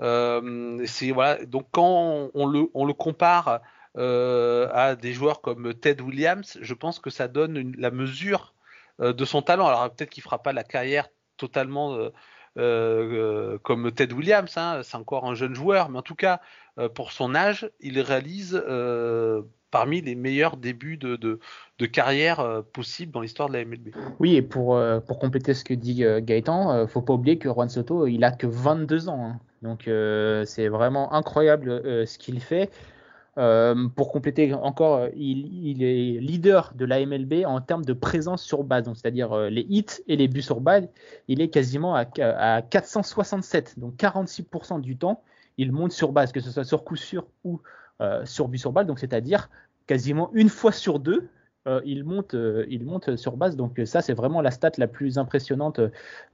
C'est voilà. Donc quand on le, on le compare à des joueurs comme Ted Williams, je pense que ça donne la mesure de son talent. Alors peut-être qu'il fera pas la carrière totalement euh, comme Ted Williams, hein, c'est encore un jeune joueur, mais en tout cas euh, pour son âge, il réalise euh, parmi les meilleurs débuts de, carrière possibles dans l'histoire de la MLB. Oui, et pour, compléter ce que dit Gaëtan, faut pas oublier que Juan Soto, il a que 22 ans. hein. Donc c'est vraiment incroyable ce qu'il fait. Euh, pour compléter encore, euh, il, est leader de la MLB en termes de présence sur base, donc c'est-à-dire euh, les hits et les buts sur base. Il est quasiment à, à 467, donc 46% du temps, il monte sur base, que ce soit sur coup sûr ou sur but sur balle, donc c'est-à-dire quasiment une fois sur deux, il, monte, il monte sur base. Donc ça, c'est vraiment la stat la plus impressionnante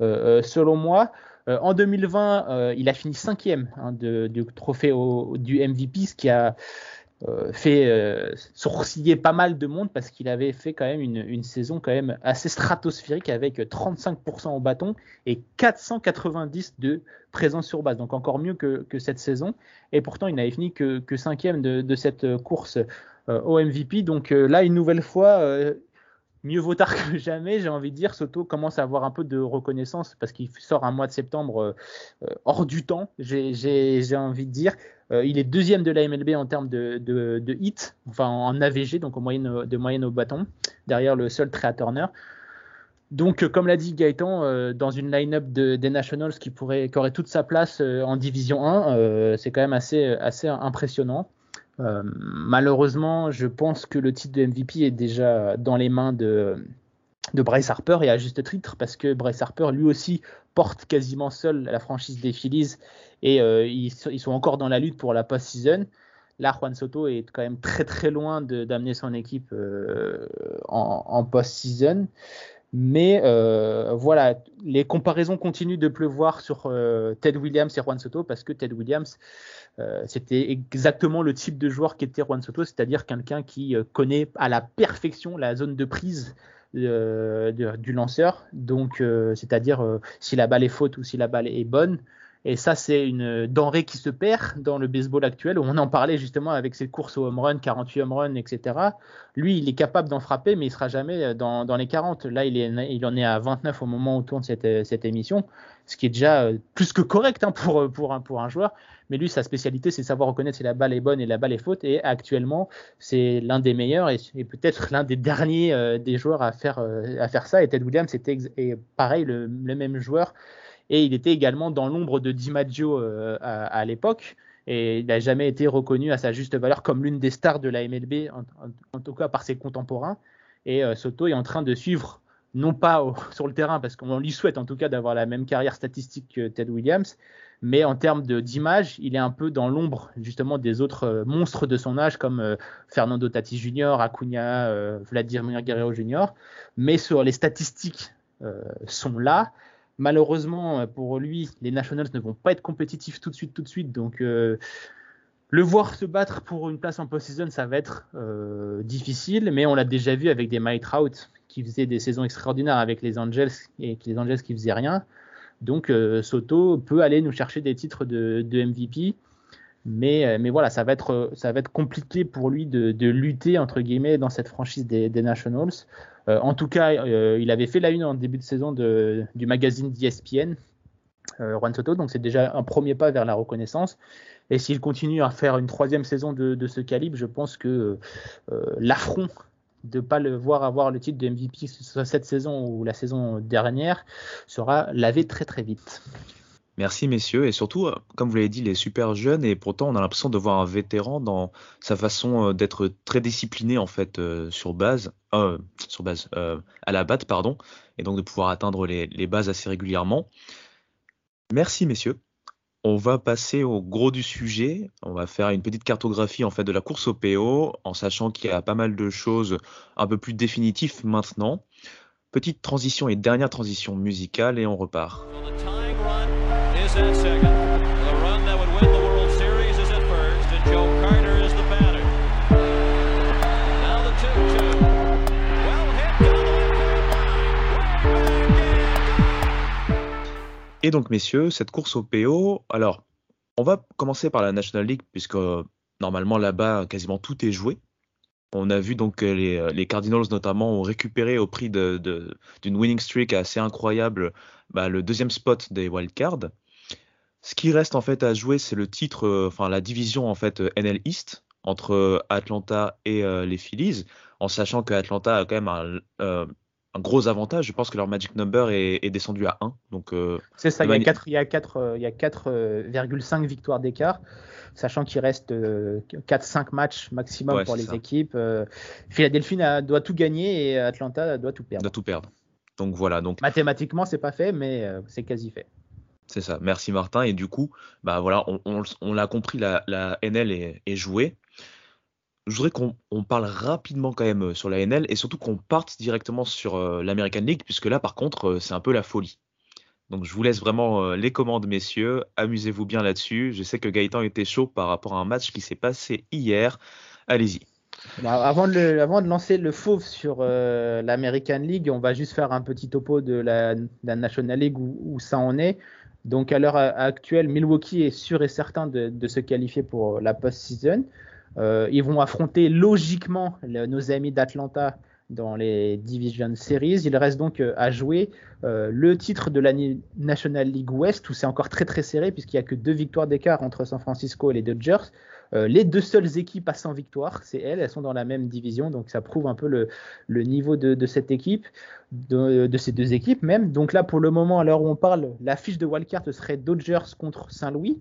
selon moi. Euh, en 2020, euh, il a fini cinquième hein, du trophée du MVP, ce qui a euh, fait sourciller pas mal de monde parce qu'il avait fait quand même une, saison quand même assez stratosphérique avec 35% au bâton et 490 de présence sur base. Donc encore mieux que, cette saison. Et pourtant, il n'avait fini que, que cinquième de, de cette course au MVP. Donc là, une nouvelle fois, mieux vaut tard que jamais, j'ai envie de dire. Soto commence à avoir un peu de reconnaissance parce qu'il sort un mois de septembre euh, euh, hors du temps, j'ai- envie de dire. Euh, il est deuxième de la MLB en termes de, de, hits, enfin en AVG, donc en moyenne, de moyenne au bâton, derrière le seul Trea Turner. Donc, comme l'a dit Gaëtan, dans une line-up de- des Nationals qui, pourrait, qui aurait toute sa place en Division 1, euh, c'est quand même assez, assez impressionnant. Euh, malheureusement, je pense que le titre de MVP est déjà dans les mains de, de Bryce Harper et à juste titre parce que Bryce Harper lui aussi porte quasiment seul la franchise des Phillies et euh, ils, sont- encore dans la lutte pour la post-season. Là, Juan Soto est quand même très très loin d'amener son équipe euh, en post-season. Mais euh, voilà, les comparaisons continuent de pleuvoir sur euh, Ted Williams et Juan Soto parce que Ted Williams, euh, c'était exactement le type de joueur qu'était Juan Soto, c'est-à-dire quelqu'un qui connaît à la perfection la zone de prise du lanceur, donc c'est-à-dire si la balle est faute ou si la balle est bonne. Et ça, c'est une denrée qui se perd dans le baseball actuel. On en parlait justement avec ses courses au home run, 48 home run, etc. Lui, il est capable d'en frapper, mais il sera jamais dans, les 40. Là, il, en est à 29 au moment où tourne cette, émission, ce qui est déjà euh, plus que correct hein, pour, un, joueur. Mais lui, sa spécialité, c'est savoir reconnaître si la balle est bonne et la balle est faute. Et actuellement, c'est l'un des meilleurs et, peut-être l'un des derniers euh, des joueurs à faire, euh, à faire ça. Et Ted Williams était ex- et pareil, le même joueur. Et il était également dans l'ombre de DiMaggio euh, à, l'époque. Et il n'a jamais été reconnu à sa juste valeur comme l'une des stars de la MLB, en, tout cas par ses contemporains. Et euh, Soto est en train de suivre, non pas sur le terrain, parce qu'on lui souhaite en tout cas d'avoir la même carrière statistique que Ted Williams, mais en termes d'image, il est un peu dans l'ombre justement des autres euh, monstres de son âge comme euh, Fernando Tatis Jr., Acuna, Vladimir Guerrero Jr. Mais sur les statistiques sont là. Malheureusement euh, pour lui, les Nationals ne vont pas être compétitifs tout de suite, tout de suite. Donc euh, le voir se battre pour une place en post-season, ça va être euh, difficile, mais on l'a déjà vu avec des Mike Trout qui faisaient des saisons extraordinaires avec les Angels et les Angels qui faisaient rien. Donc Soto peut aller nous chercher des titres de MVP, mais, euh, mais voilà, ça va être, ça va être compliqué pour lui de, lutter entre guillemets dans cette franchise des, Nationals. Euh, en tout cas, euh, il avait fait la une en début de saison du magazine d'ESPN, euh, Juan Soto, donc c'est déjà un premier pas vers la reconnaissance. Et s'il continue à faire une troisième saison de, de ce calibre, je pense que euh, l'affront de ne pas le voir avoir le titre de MVP, cette saison ou la saison dernière, sera lavé très très vite. Merci messieurs et surtout, euh, comme vous l'avez dit, il est super jeune et pourtant on a l'impression de voir un vétéran dans sa façon euh, d'être très discipliné en fait euh, sur base, sur base, à la batte pardon, et donc de pouvoir atteindre les, les bases assez régulièrement. Merci messieurs. On va passer au gros du sujet. On va faire une petite cartographie en fait de la course au PO, en sachant qu'il y a pas mal de choses un peu plus définitives maintenant. Petite transition et dernière transition musicale et on repart. Et donc, messieurs, cette course au PO, alors, on va commencer par la National League, puisque euh, normalement là-bas, quasiment tout est joué. On a vu donc euh, les, euh, les Cardinals notamment ont récupéré au prix d'une de, de, winning streak assez incroyable bah, le deuxième spot des wildcards. Ce qui reste en fait à jouer, c'est le titre, euh, enfin la division en fait NL East entre Atlanta et euh, les Phillies, en sachant que Atlanta a quand même un, euh, un gros avantage. Je pense que leur magic number est, descendu à 1. Donc, euh, c'est ça, il y a 4,5 il y a 4, il y a 4, euh, victoires d'écart, sachant qu'il reste 4-5 euh, matchs maximum pour les équipes. Philadelphie doit tout gagner et Atlanta doit tout perdre. Doit tout perdre. Donc voilà. Donc mathématiquement, c'est pas fait, mais c'est quasi fait. C'est ça. Merci Martin. Et du coup, bah voilà, on, l'a compris, la, NL est, jouée je voudrais qu'on parle rapidement quand même euh, sur la NL et surtout qu'on parte directement sur euh, l'American League, puisque là, par contre, euh, c'est un peu la folie. Donc, je vous laisse vraiment les commandes, messieurs. Amusez-vous bien là-dessus. Je sais que Gaëtan était chaud par rapport à un match qui s'est passé hier. Allez-y. Bah, avant, de avant, de lancer le fauve sur l'American League, on va juste faire un petit topo de la, National League où, ça en est. Donc, à l'heure actuelle, Milwaukee est sûr et certain de, se qualifier pour la post-season. Euh, ils vont affronter logiquement nos amis d'Atlanta dans les Division Series. Il reste donc euh, à jouer euh, le titre de la National League West où c'est encore très très serré puisqu'il n'y a que deux victoires d'écart entre San Francisco et les Dodgers. les deux seules équipes à 100 victoires, c'est elles, elles sont dans la même division, donc ça prouve un peu le, niveau de, cette équipe, de, ces deux équipes même. Donc là, pour le moment, à l'heure où on parle, la fiche de wildcard serait Dodgers contre Saint-Louis.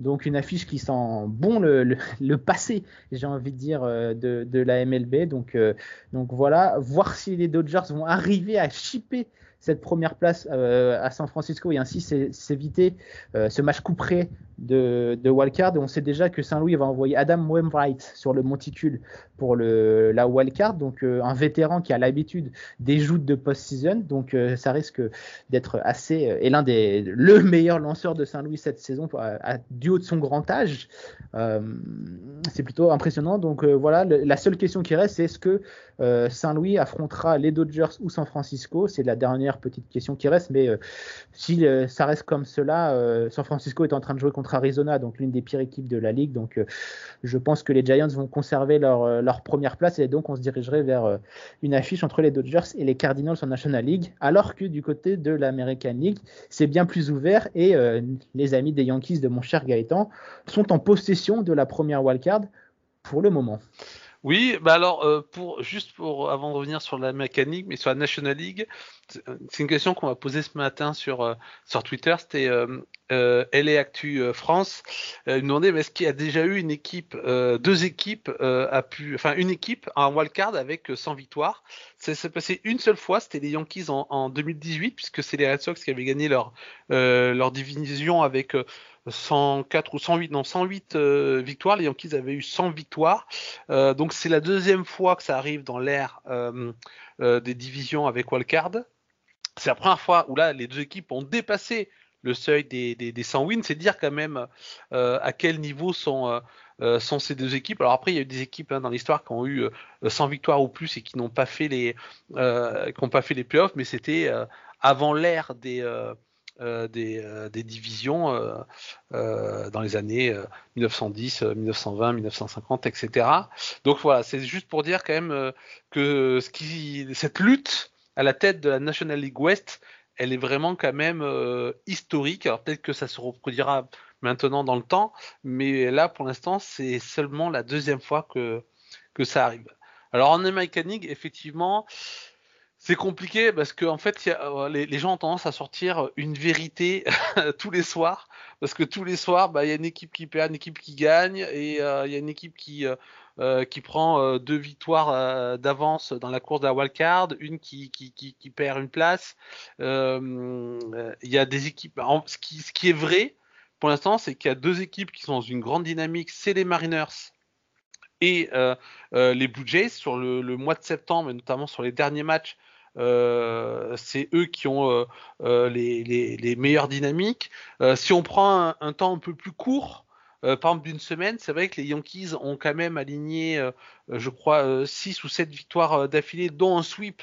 Donc une affiche qui sent bon le, passé, j'ai envie de dire, euh, de, la MLB. Donc, euh, donc voilà, voir si les Dodgers vont arriver à chipper cette première place euh, à San Francisco et ainsi s'éviter ce match couperé de, de wildcard. On sait déjà que Saint-Louis va envoyer Adam Wainwright sur le monticule pour le, la wildcard, donc euh, un vétéran qui a l'habitude des joutes de post-season. Donc euh, ça risque d'être assez. Euh, et l'un des. le meilleur lanceur de Saint-Louis cette saison, à, du haut de son grand âge. c'est plutôt impressionnant. Donc voilà, la seule question qui reste, c'est est-ce que Saint-Louis affrontera les Dodgers ou San Francisco C'est la dernière petite question qui reste. Mais si ça reste comme cela, San Francisco est en train de jouer contre Arizona, donc l'une des pires équipes de la ligue. Donc euh, je pense que les Giants vont conserver leur, euh, première place et donc on se dirigerait vers euh, une affiche entre les Dodgers et les Cardinals en National League, alors que du côté de l'American League, c'est bien plus ouvert et les amis des Yankees de mon cher Gaëtan sont en possession de la première wildcard pour le moment. Oui, bah alors pour juste pour avant de revenir sur la mécanique, mais sur la National League, c'est une question qu'on m'a posée ce matin sur sur Twitter. C'était euh, LA Actu euh, France, euh, il demandait est-ce qu'il y a déjà eu une équipe, euh, deux équipes a pu, enfin une équipe en wildcard avec 100 victoires? Ça s'est passé une seule fois, c'était les Yankees en, en 2018 puisque c'est les Red Sox qui avaient gagné leur leur division avec 104 ou 108, non 108 victoires. Les Yankees avaient eu 100 victoires. donc c'est la deuxième fois que ça arrive dans l'ère des divisions avec wildcard. C'est la première fois où là les deux équipes ont dépassé le seuil des, des, 100 wins, c'est dire quand même euh, à quel niveau sont, euh, euh, sont ces deux équipes. Alors après, il y a eu des équipes hein, dans l'histoire qui ont eu 100 victoires ou plus et qui n'ont pas fait les qui n'ont pas fait les playoffs, mais c'était avant l'ère des des, des, divisions dans les années 1910, 1920, 1950, etc. Donc voilà, c'est juste pour dire quand même que ce qui, cette lutte à la tête de la National League West, elle est vraiment quand même euh, historique. Alors peut-être que ça se reproduira maintenant dans le temps, mais là pour l'instant c'est seulement la deuxième fois que, ça arrive. Alors en mécanique, effectivement, c'est compliqué parce que en fait, euh, les, gens ont tendance à sortir une vérité tous les soirs, parce que tous les soirs, bah, il y a une équipe qui perd, une équipe qui gagne, et euh, il y a une équipe qui euh, qui prend deux victoires d'avance dans la course de la wildcard, une qui, qui, perd une place. Il y a des équipes. Ce qui, ce qui est vrai pour l'instant, c'est qu'il y a deux équipes qui sont dans une grande dynamique. C'est les Mariners et les Blue Jays sur le, mois de septembre, et notamment sur les derniers matchs. C'est eux qui ont les, les, les, meilleures dynamiques. si on prend un, temps un peu plus court, euh, par exemple d'une semaine, c'est vrai que les Yankees ont quand même aligné, euh, je crois, 6 euh, ou 7 victoires d'affilée, dont un sweep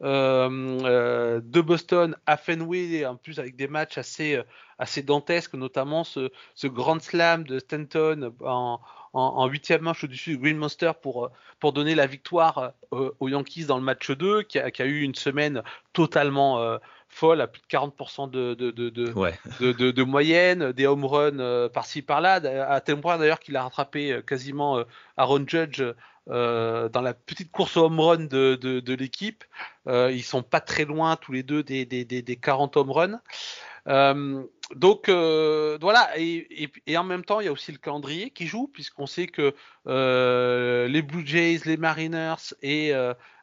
de Boston à Fenway, en plus avec des matchs assez, assez dantesques, notamment ce, Grand Slam de Stanton en, huitième manche au-dessus du Green Monster pour, donner la victoire aux Yankees dans le match 2, qui a, qui a eu une semaine totalement folle à plus de 40% de, de, de, de, de, moyenne, des home runs euh, par-ci par-là, à tel point d'ailleurs qu'il a rattrapé euh, quasiment euh, Aaron Judge dans la petite course au home run de, de, l'équipe. ils sont pas très loin tous les deux des, des, des, 40 home runs. Donc voilà, et, en même temps, il y a aussi le calendrier qui joue, puisqu'on sait que les Blue Jays, les Mariners et,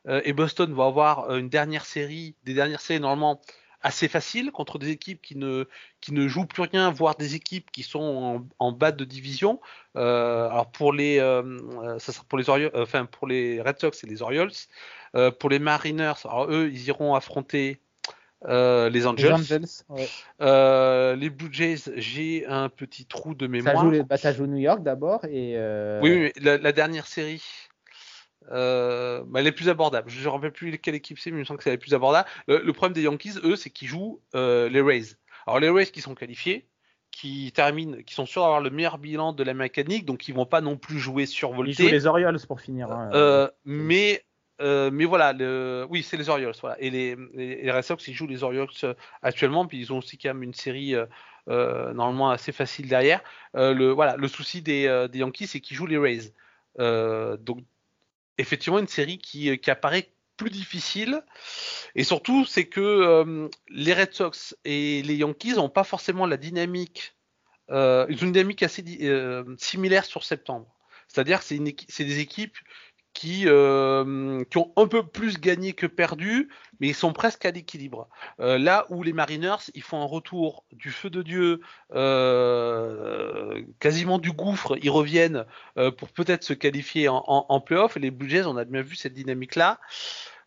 et Boston vont avoir une dernière série, des dernières séries normalement assez faciles contre des équipes qui ne, qui ne jouent plus rien, voire des équipes qui sont en, bas de division. Euh, alors pour les, euh, ça sera pour les Orioles, enfin pour les Red Sox et les Orioles. Euh, pour les Mariners, alors eux, ils iront affronter les Angels. Les, Blue Jays, j'ai un petit trou de mémoire. Ça joue, bah, ça joue New York d'abord et. Oui, mais la, dernière série. Euh, bah, elle est plus abordable. Je ne me rappelle plus quelle équipe c'est, mais il me semble que c'est la plus abordable. Le, problème des Yankees, eux, c'est qu'ils jouent euh, les Rays. Alors les Rays qui sont qualifiés, qui terminent, qui sont sûrs d'avoir le meilleur bilan de la mécanique, donc ils vont pas non plus jouer survoltés. Ils jouent les Orioles pour finir. Hein. Euh, mais voilà, oui, c'est les Orioles. Voilà. Et les, Red Sox, ils jouent les Orioles actuellement, puis ils ont aussi quand même une série normalement assez facile derrière. le, voilà, le souci des, Yankees, c'est qu'ils jouent les Rays. donc effectivement une série qui, euh, qui apparaît plus difficile. Et surtout, c'est que euh, les Red Sox et les Yankees n'ont pas forcément la dynamique, euh, ils ont une dynamique assez euh, similaire sur septembre. C'est-à-dire que c'est des équipes qui, euh, qui ont un peu plus gagné que perdu, mais ils sont presque à l'équilibre. Euh, là où les Mariners, ils font un retour du feu de Dieu, euh, quasiment du gouffre, ils reviennent euh, pour peut-être se qualifier en, en, en playoff. Les Blue Jays, on a bien vu cette dynamique-là.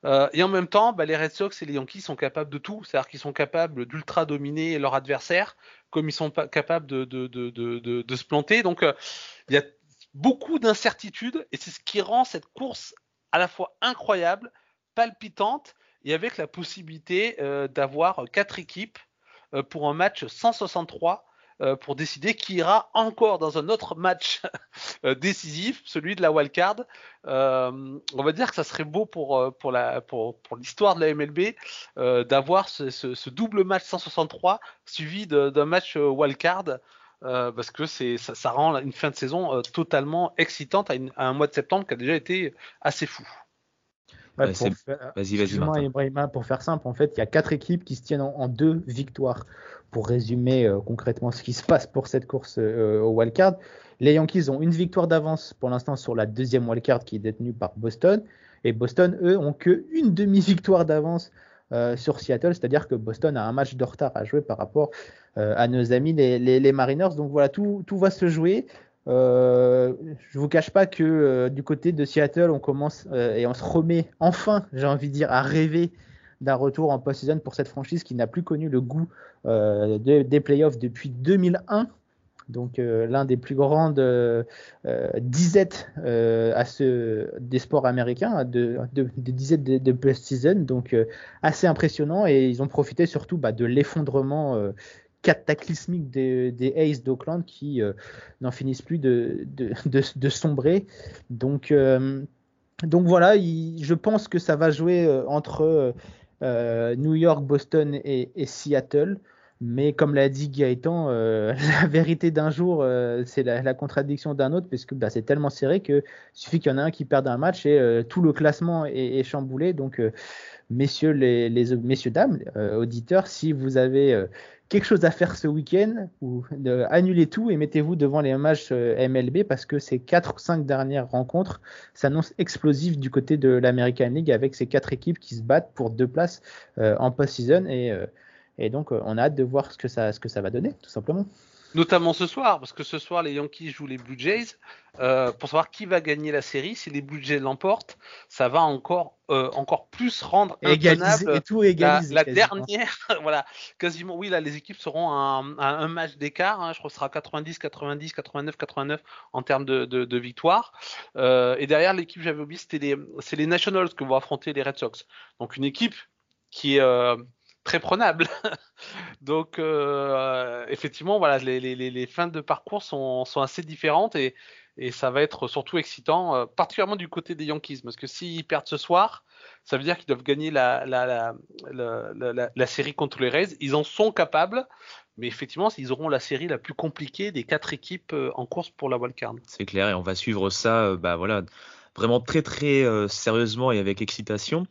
Euh, et en même temps, bah, les Red Sox et les Yankees sont capables de tout, c'est-à-dire qu'ils sont capables d'ultra dominer leur adversaire, comme ils sont pas capables de, de, de, de, de se planter. Donc, euh, il y a beaucoup d'incertitudes et c'est ce qui rend cette course à la fois incroyable, palpitante et avec la possibilité euh, d'avoir quatre équipes euh, pour un match 163 euh, pour décider qui ira encore dans un autre match décisif, celui de la wildcard. on va dire que ça serait beau pour, l'histoire de la MLB d'avoir ce, ce, ce, double match 163 suivi d'un match wildcard. Euh, parce que c'est ça, ça, rend une fin de saison euh, totalement excitante à, un mois de septembre qui a déjà été assez fou. Ouais, vas-y, vas-y. Pour faire simple, en fait, il y a quatre équipes qui se tiennent en, deux victoires. Pour résumer euh, concrètement ce qui se passe pour cette course au wildcard, les Yankees ont une victoire d'avance pour l'instant sur la deuxième wildcard qui est détenue par Boston. Et Boston, eux, ont que une demi-victoire d'avance euh, sur Seattle, c'est-à-dire que Boston a un match de retard à jouer par rapport euh, à nos amis les, Mariners. Donc voilà, tout, tout va se jouer. Euh, je vous cache pas que euh, du côté de Seattle, on commence et on se remet enfin, j'ai envie de dire, à rêver d'un retour en post-season pour cette franchise qui n'a plus connu le goût des playoffs depuis 2001 donc euh, l'un des plus grandes euh, euh, disettes des sports américains, de, de disettes de, de post-season, donc assez impressionnant et ils ont profité surtout bah, de l'effondrement cataclysmique des, des Aces d'Oakland qui n'en finissent plus de, de, sombrer. Donc, donc voilà, je pense que ça va jouer entre New York, Boston et, Seattle. Mais comme l'a dit Gaëtan, euh, la vérité d'un jour, euh, c'est la, contradiction d'un autre, parce que bah, c'est tellement serré qu'il suffit qu'il y en ait un qui perde un match et euh, tout le classement est, chamboulé. Donc, messieurs, les, messieurs, dames, auditeurs, si vous avez quelque chose à faire ce week-end, ou annulez tout et mettez-vous devant les matchs MLB, parce que ces quatre ou cinq dernières rencontres s'annoncent explosives du côté de l'American League avec ces quatre équipes qui se battent pour deux places en post-season et donc, euh, on a hâte de voir ce que ça va donner, tout simplement. Notamment ce soir, parce que ce soir, les Yankees jouent les Blue Jays. Euh, pour savoir qui va gagner la série, si les Blue Jays l'emportent, ça va encore, euh, encore plus rendre égaliser, et tout égaliser, la, la dernière. voilà, quasiment, oui, là, les équipes seront à un, à un match d'écart. Hein, je crois que ce sera 90, 90, 89, 89 en termes de, de, de victoire. Euh, et derrière, l'équipe, j'avais oublié, c'était les, c'est les Nationals que vont affronter les Red Sox. Donc une équipe qui est très prenable. Donc euh, effectivement, voilà, les, fins de parcours sont, assez différentes et, ça va être surtout excitant, euh, particulièrement du côté des Yankees, parce que s'ils perdent ce soir, ça veut dire qu'ils doivent gagner la, série contre les Rays. Ils en sont capables, mais effectivement, ils auront la série la plus compliquée des quatre équipes euh, en course pour la wildcard. C'est clair, et on va suivre ça, bah voilà, vraiment très très euh, sérieusement et avec excitation.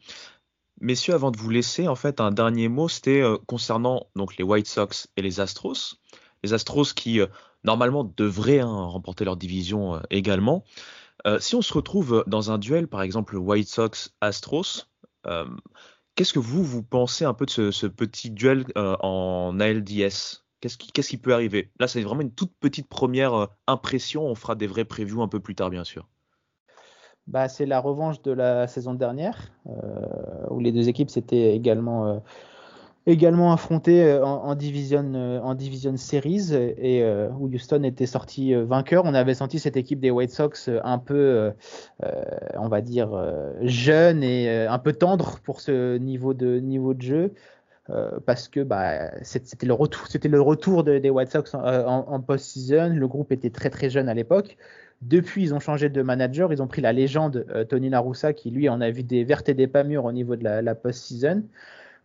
Messieurs, avant de vous laisser, en fait, un dernier mot, c'était euh, concernant donc les White Sox et les Astros. Les Astros qui, euh, normalement, devraient hein, remporter leur division euh, également. si on se retrouve dans un duel, par exemple, White Sox-Astros, qu'est-ce que vous, vous pensez un peu de ce, petit duel en ALDS Qu'est-ce qui, qu'est-ce qui peut arriver? Là, c'est vraiment une toute petite première impression. On fera des vrais previews un peu plus tard, bien sûr bah, c'est la revanche de la saison dernière, euh, où les deux équipes s'étaient également, euh, affrontées euh, en, division, series et où Houston était sorti vainqueur. On avait senti cette équipe des White Sox un peu, on va dire, jeune et un peu tendre pour ce niveau de, jeu. Parce que bah, c'était le retour, des White Sox en, en post-season. Le groupe était très très jeune à l'époque. Depuis, ils ont changé de manager. Ils ont pris la légende euh, Tony Larussa, qui lui en a vu des vertes et des pas mûres au niveau de la, post-season.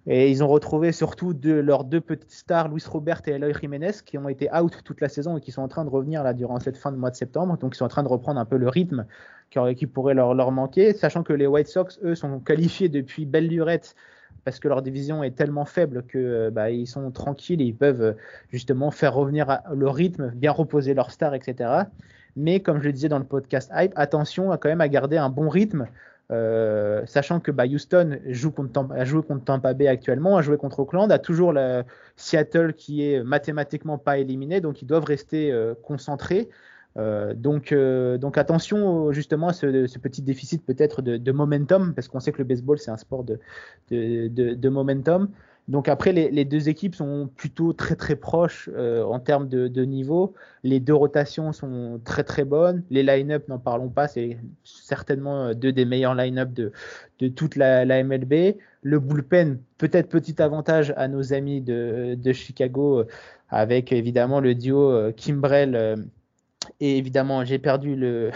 Et ils ont retrouvé surtout de, leurs deux petites stars, Luis Robert et Eloy Jiménez, qui ont été out toute la saison et qui sont en train de revenir là durant cette fin de mois de septembre. Donc ils sont en train de reprendre un peu le rythme qui, pourrait leur, manquer, sachant que les White Sox, eux, sont qualifiés depuis belle lurette parce que leur division est tellement faible que bah, ils sont tranquilles et ils peuvent justement faire revenir le rythme, bien reposer leurs stars, etc. Mais comme je le disais dans le podcast Hype, attention à quand même à garder un bon rythme, euh, sachant que bah, Houston joue contre, a joué contre Tampa Bay actuellement, a joué contre Oakland, a toujours Seattle qui est mathématiquement pas éliminé, donc ils doivent rester euh, concentrés. Euh, donc, attention justement à ce, petit déficit peut-être de, momentum, parce qu'on sait que le baseball c'est un sport de, de momentum. Donc après, les, deux équipes sont plutôt très très proches euh, en termes de, niveau. Les deux rotations sont très très bonnes. Les line-up, n'en parlons pas, c'est certainement euh, deux des meilleurs line-up de, toute la, MLB. Le bullpen, peut-être petit avantage à nos amis de, de Chicago, euh, avec évidemment le duo Kimbrell et évidemment, j'ai perdu le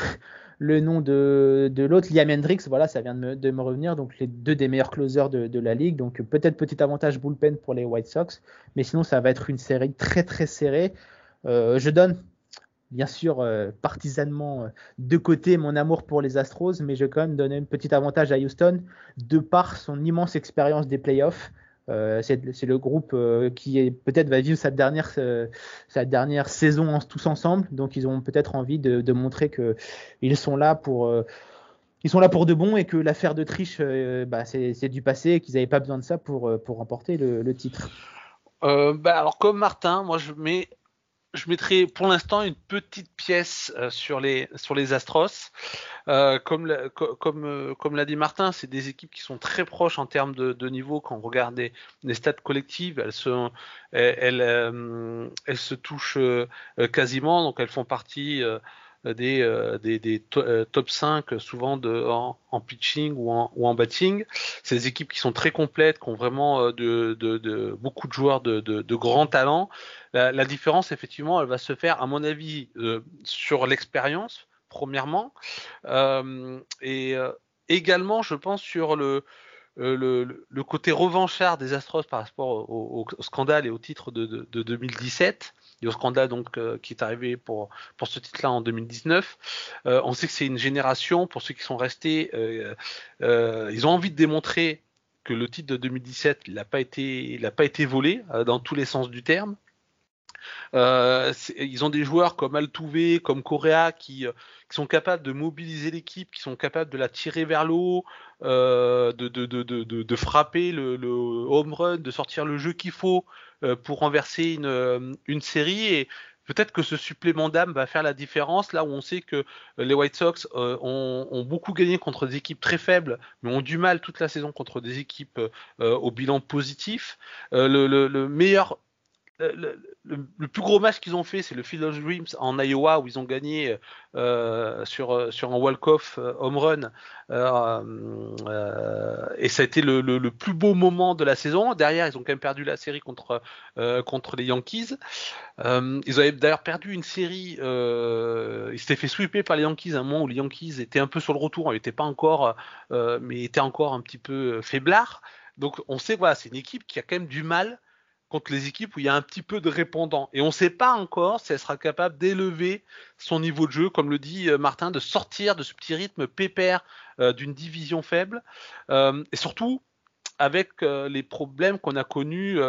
le nom de, l'autre, Liam Hendricks, voilà, ça vient de me, revenir. Donc les deux des meilleurs closers de, de la ligue. Donc peut-être petit avantage bullpen pour les White Sox, mais sinon ça va être une série très très serrée. Euh, je donne bien sûr euh, partisanement euh, de côté mon amour pour les Astros, mais je vais quand même donner un petit avantage à Houston de par son immense expérience des playoffs. Euh, c'est le groupe euh, qui peut-être va vivre sa dernière, euh, saison tous ensemble. Donc ils ont peut-être envie de, montrer que ils sont là pour de bon et que l'affaire de triche, bah, c'est du passé et qu'ils n'avaient pas besoin de ça pour, remporter le, le titre. bah alors comme Martin, moi je mets je mettrai pour l'instant une petite pièce euh, sur les sur les Astros. Euh, euh, comme l'a dit Martin, c'est des équipes qui sont très proches en termes de, niveau. Quand on regarde les, stats collectives, elles se touchent quasiment, donc elles font partie des, euh, des, des to top 5 souvent en, pitching ou en, ou en batting. C'est des équipes qui sont très complètes, qui ont vraiment de, de, beaucoup de joueurs de, de, grands talents. La, différence, effectivement, elle va se faire, à mon avis, euh, sur l'expérience, premièrement, euh, et également, je pense, sur le, le, le, côté revanchard des Astros par rapport au, scandale et au titre de, de 2017 et au scandale donc euh, qui est arrivé pour ce titre-là en 2019. Euh, on sait que c'est une génération pour ceux qui sont restés, euh, ils ont envie de démontrer que le titre de 2017 il n'a pas été il a pas été volé dans tous les sens du terme. Euh, ils ont des joueurs comme Altuve, comme Correa qui, qui sont capables de mobiliser l'équipe, qui sont capables de la tirer vers le haut, euh, de, frapper le, home run, de sortir le jeu qu'il faut, euh, pour renverser euh, une série et peut-être que ce supplément d'âme va faire la différence là où on sait que les White Sox ont, beaucoup gagné contre des équipes très faibles, mais ont du mal toute la saison contre des équipes au bilan positif. le, meilleur le, plus gros match qu'ils ont fait, c'est le Field of Dreams en Iowa où ils ont gagné euh, sur, sur un walk-off euh, home run. Euh, et ça a été le, plus beau moment de la saison. Derrière, ils ont quand même perdu la série contre, les Yankees. ils avaient d'ailleurs perdu une série. ils s'étaient fait sweeper par les Yankees à un moment où les Yankees étaient un peu sur le retour. Ils n'étaient pas encore, mais étaient encore un petit peu faiblards. Donc on sait voilà, c'est une équipe qui a quand même du mal contre les équipes où il y a un petit peu de répondants. Et on ne sait pas encore si elle sera capable d'élever son niveau de jeu, comme le dit euh, Martin, de sortir de ce petit rythme pépère euh, d'une division faible. Euh, et surtout, avec les problèmes qu'on a connus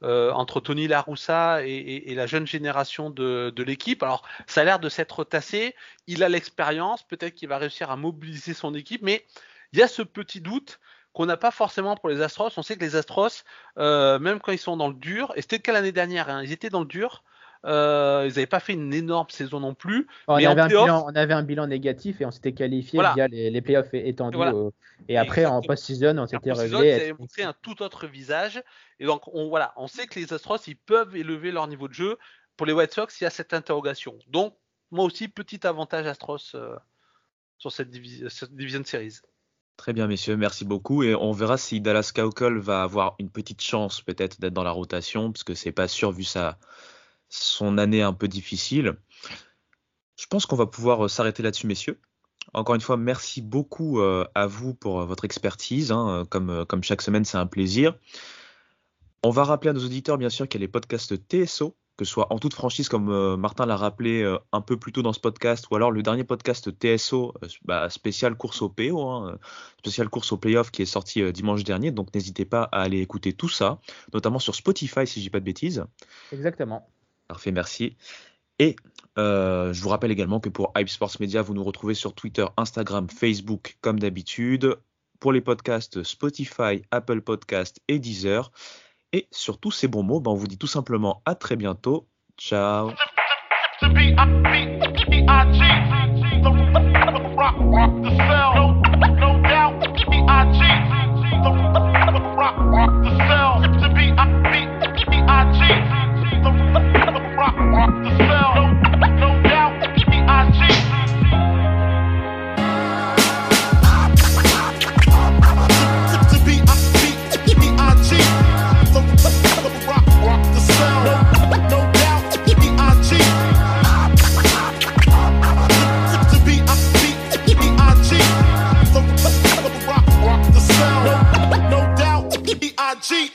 entre Tony Laroussa et, la jeune génération de, de l'équipe. Alors, ça a l'air de s'être tassé. Il a l'expérience. Peut-être qu'il va réussir à mobiliser son équipe. Mais il y a ce petit doute qu'on n'a pas forcément pour les Astros. On sait que les Astros, euh, même quand ils sont dans le dur, et c'était le cas l'année dernière, hein, ils étaient dans le dur. Euh, ils n'avaient pas fait une énorme saison non plus. On, avait, un bilan, on avait, un bilan, négatif et on s'était qualifié via les, playoffs étendus. Et, après, en post-season, on s'était réglé. Ils avaient montré un tout autre visage. Et donc, on, voilà, on sait que les Astros, ils peuvent élever leur niveau de jeu. Pour les White Sox, il y a cette interrogation. Donc, moi aussi, petit avantage Astros euh, sur cette, cette division de séries. Très bien, messieurs, merci beaucoup. Et on verra si Dallas Cowcall va avoir une petite chance peut-être d'être dans la rotation, parce que c'est pas sûr vu sa, son année un peu difficile. Je pense qu'on va pouvoir euh, s'arrêter là-dessus, messieurs. Encore une fois, merci beaucoup euh, à vous pour euh, votre expertise. Hein. Comme, comme chaque semaine, c'est un plaisir. On va rappeler à nos auditeurs, bien sûr, qu'il y a les podcasts TSO que ce soit en toute franchise, comme euh, Martin l'a rappelé euh, un peu plus tôt dans ce podcast, ou alors le dernier podcast TSO, euh, bah, spécial course au PO, hein, spécial course au playoff qui est sorti dimanche dernier. Donc n'hésitez pas à aller écouter tout ça, notamment sur Spotify si je dis pas de bêtises. Exactement. Parfait, merci. Et je vous rappelle également que pour Hype Sports Media, vous nous retrouvez sur Twitter, Instagram, Facebook comme d'habitude. Pour les podcasts Spotify, Apple Podcasts et Deezer. Et sur tous ces bons mots, ben on vous dit tout simplement à très bientôt. Ciao. cheat.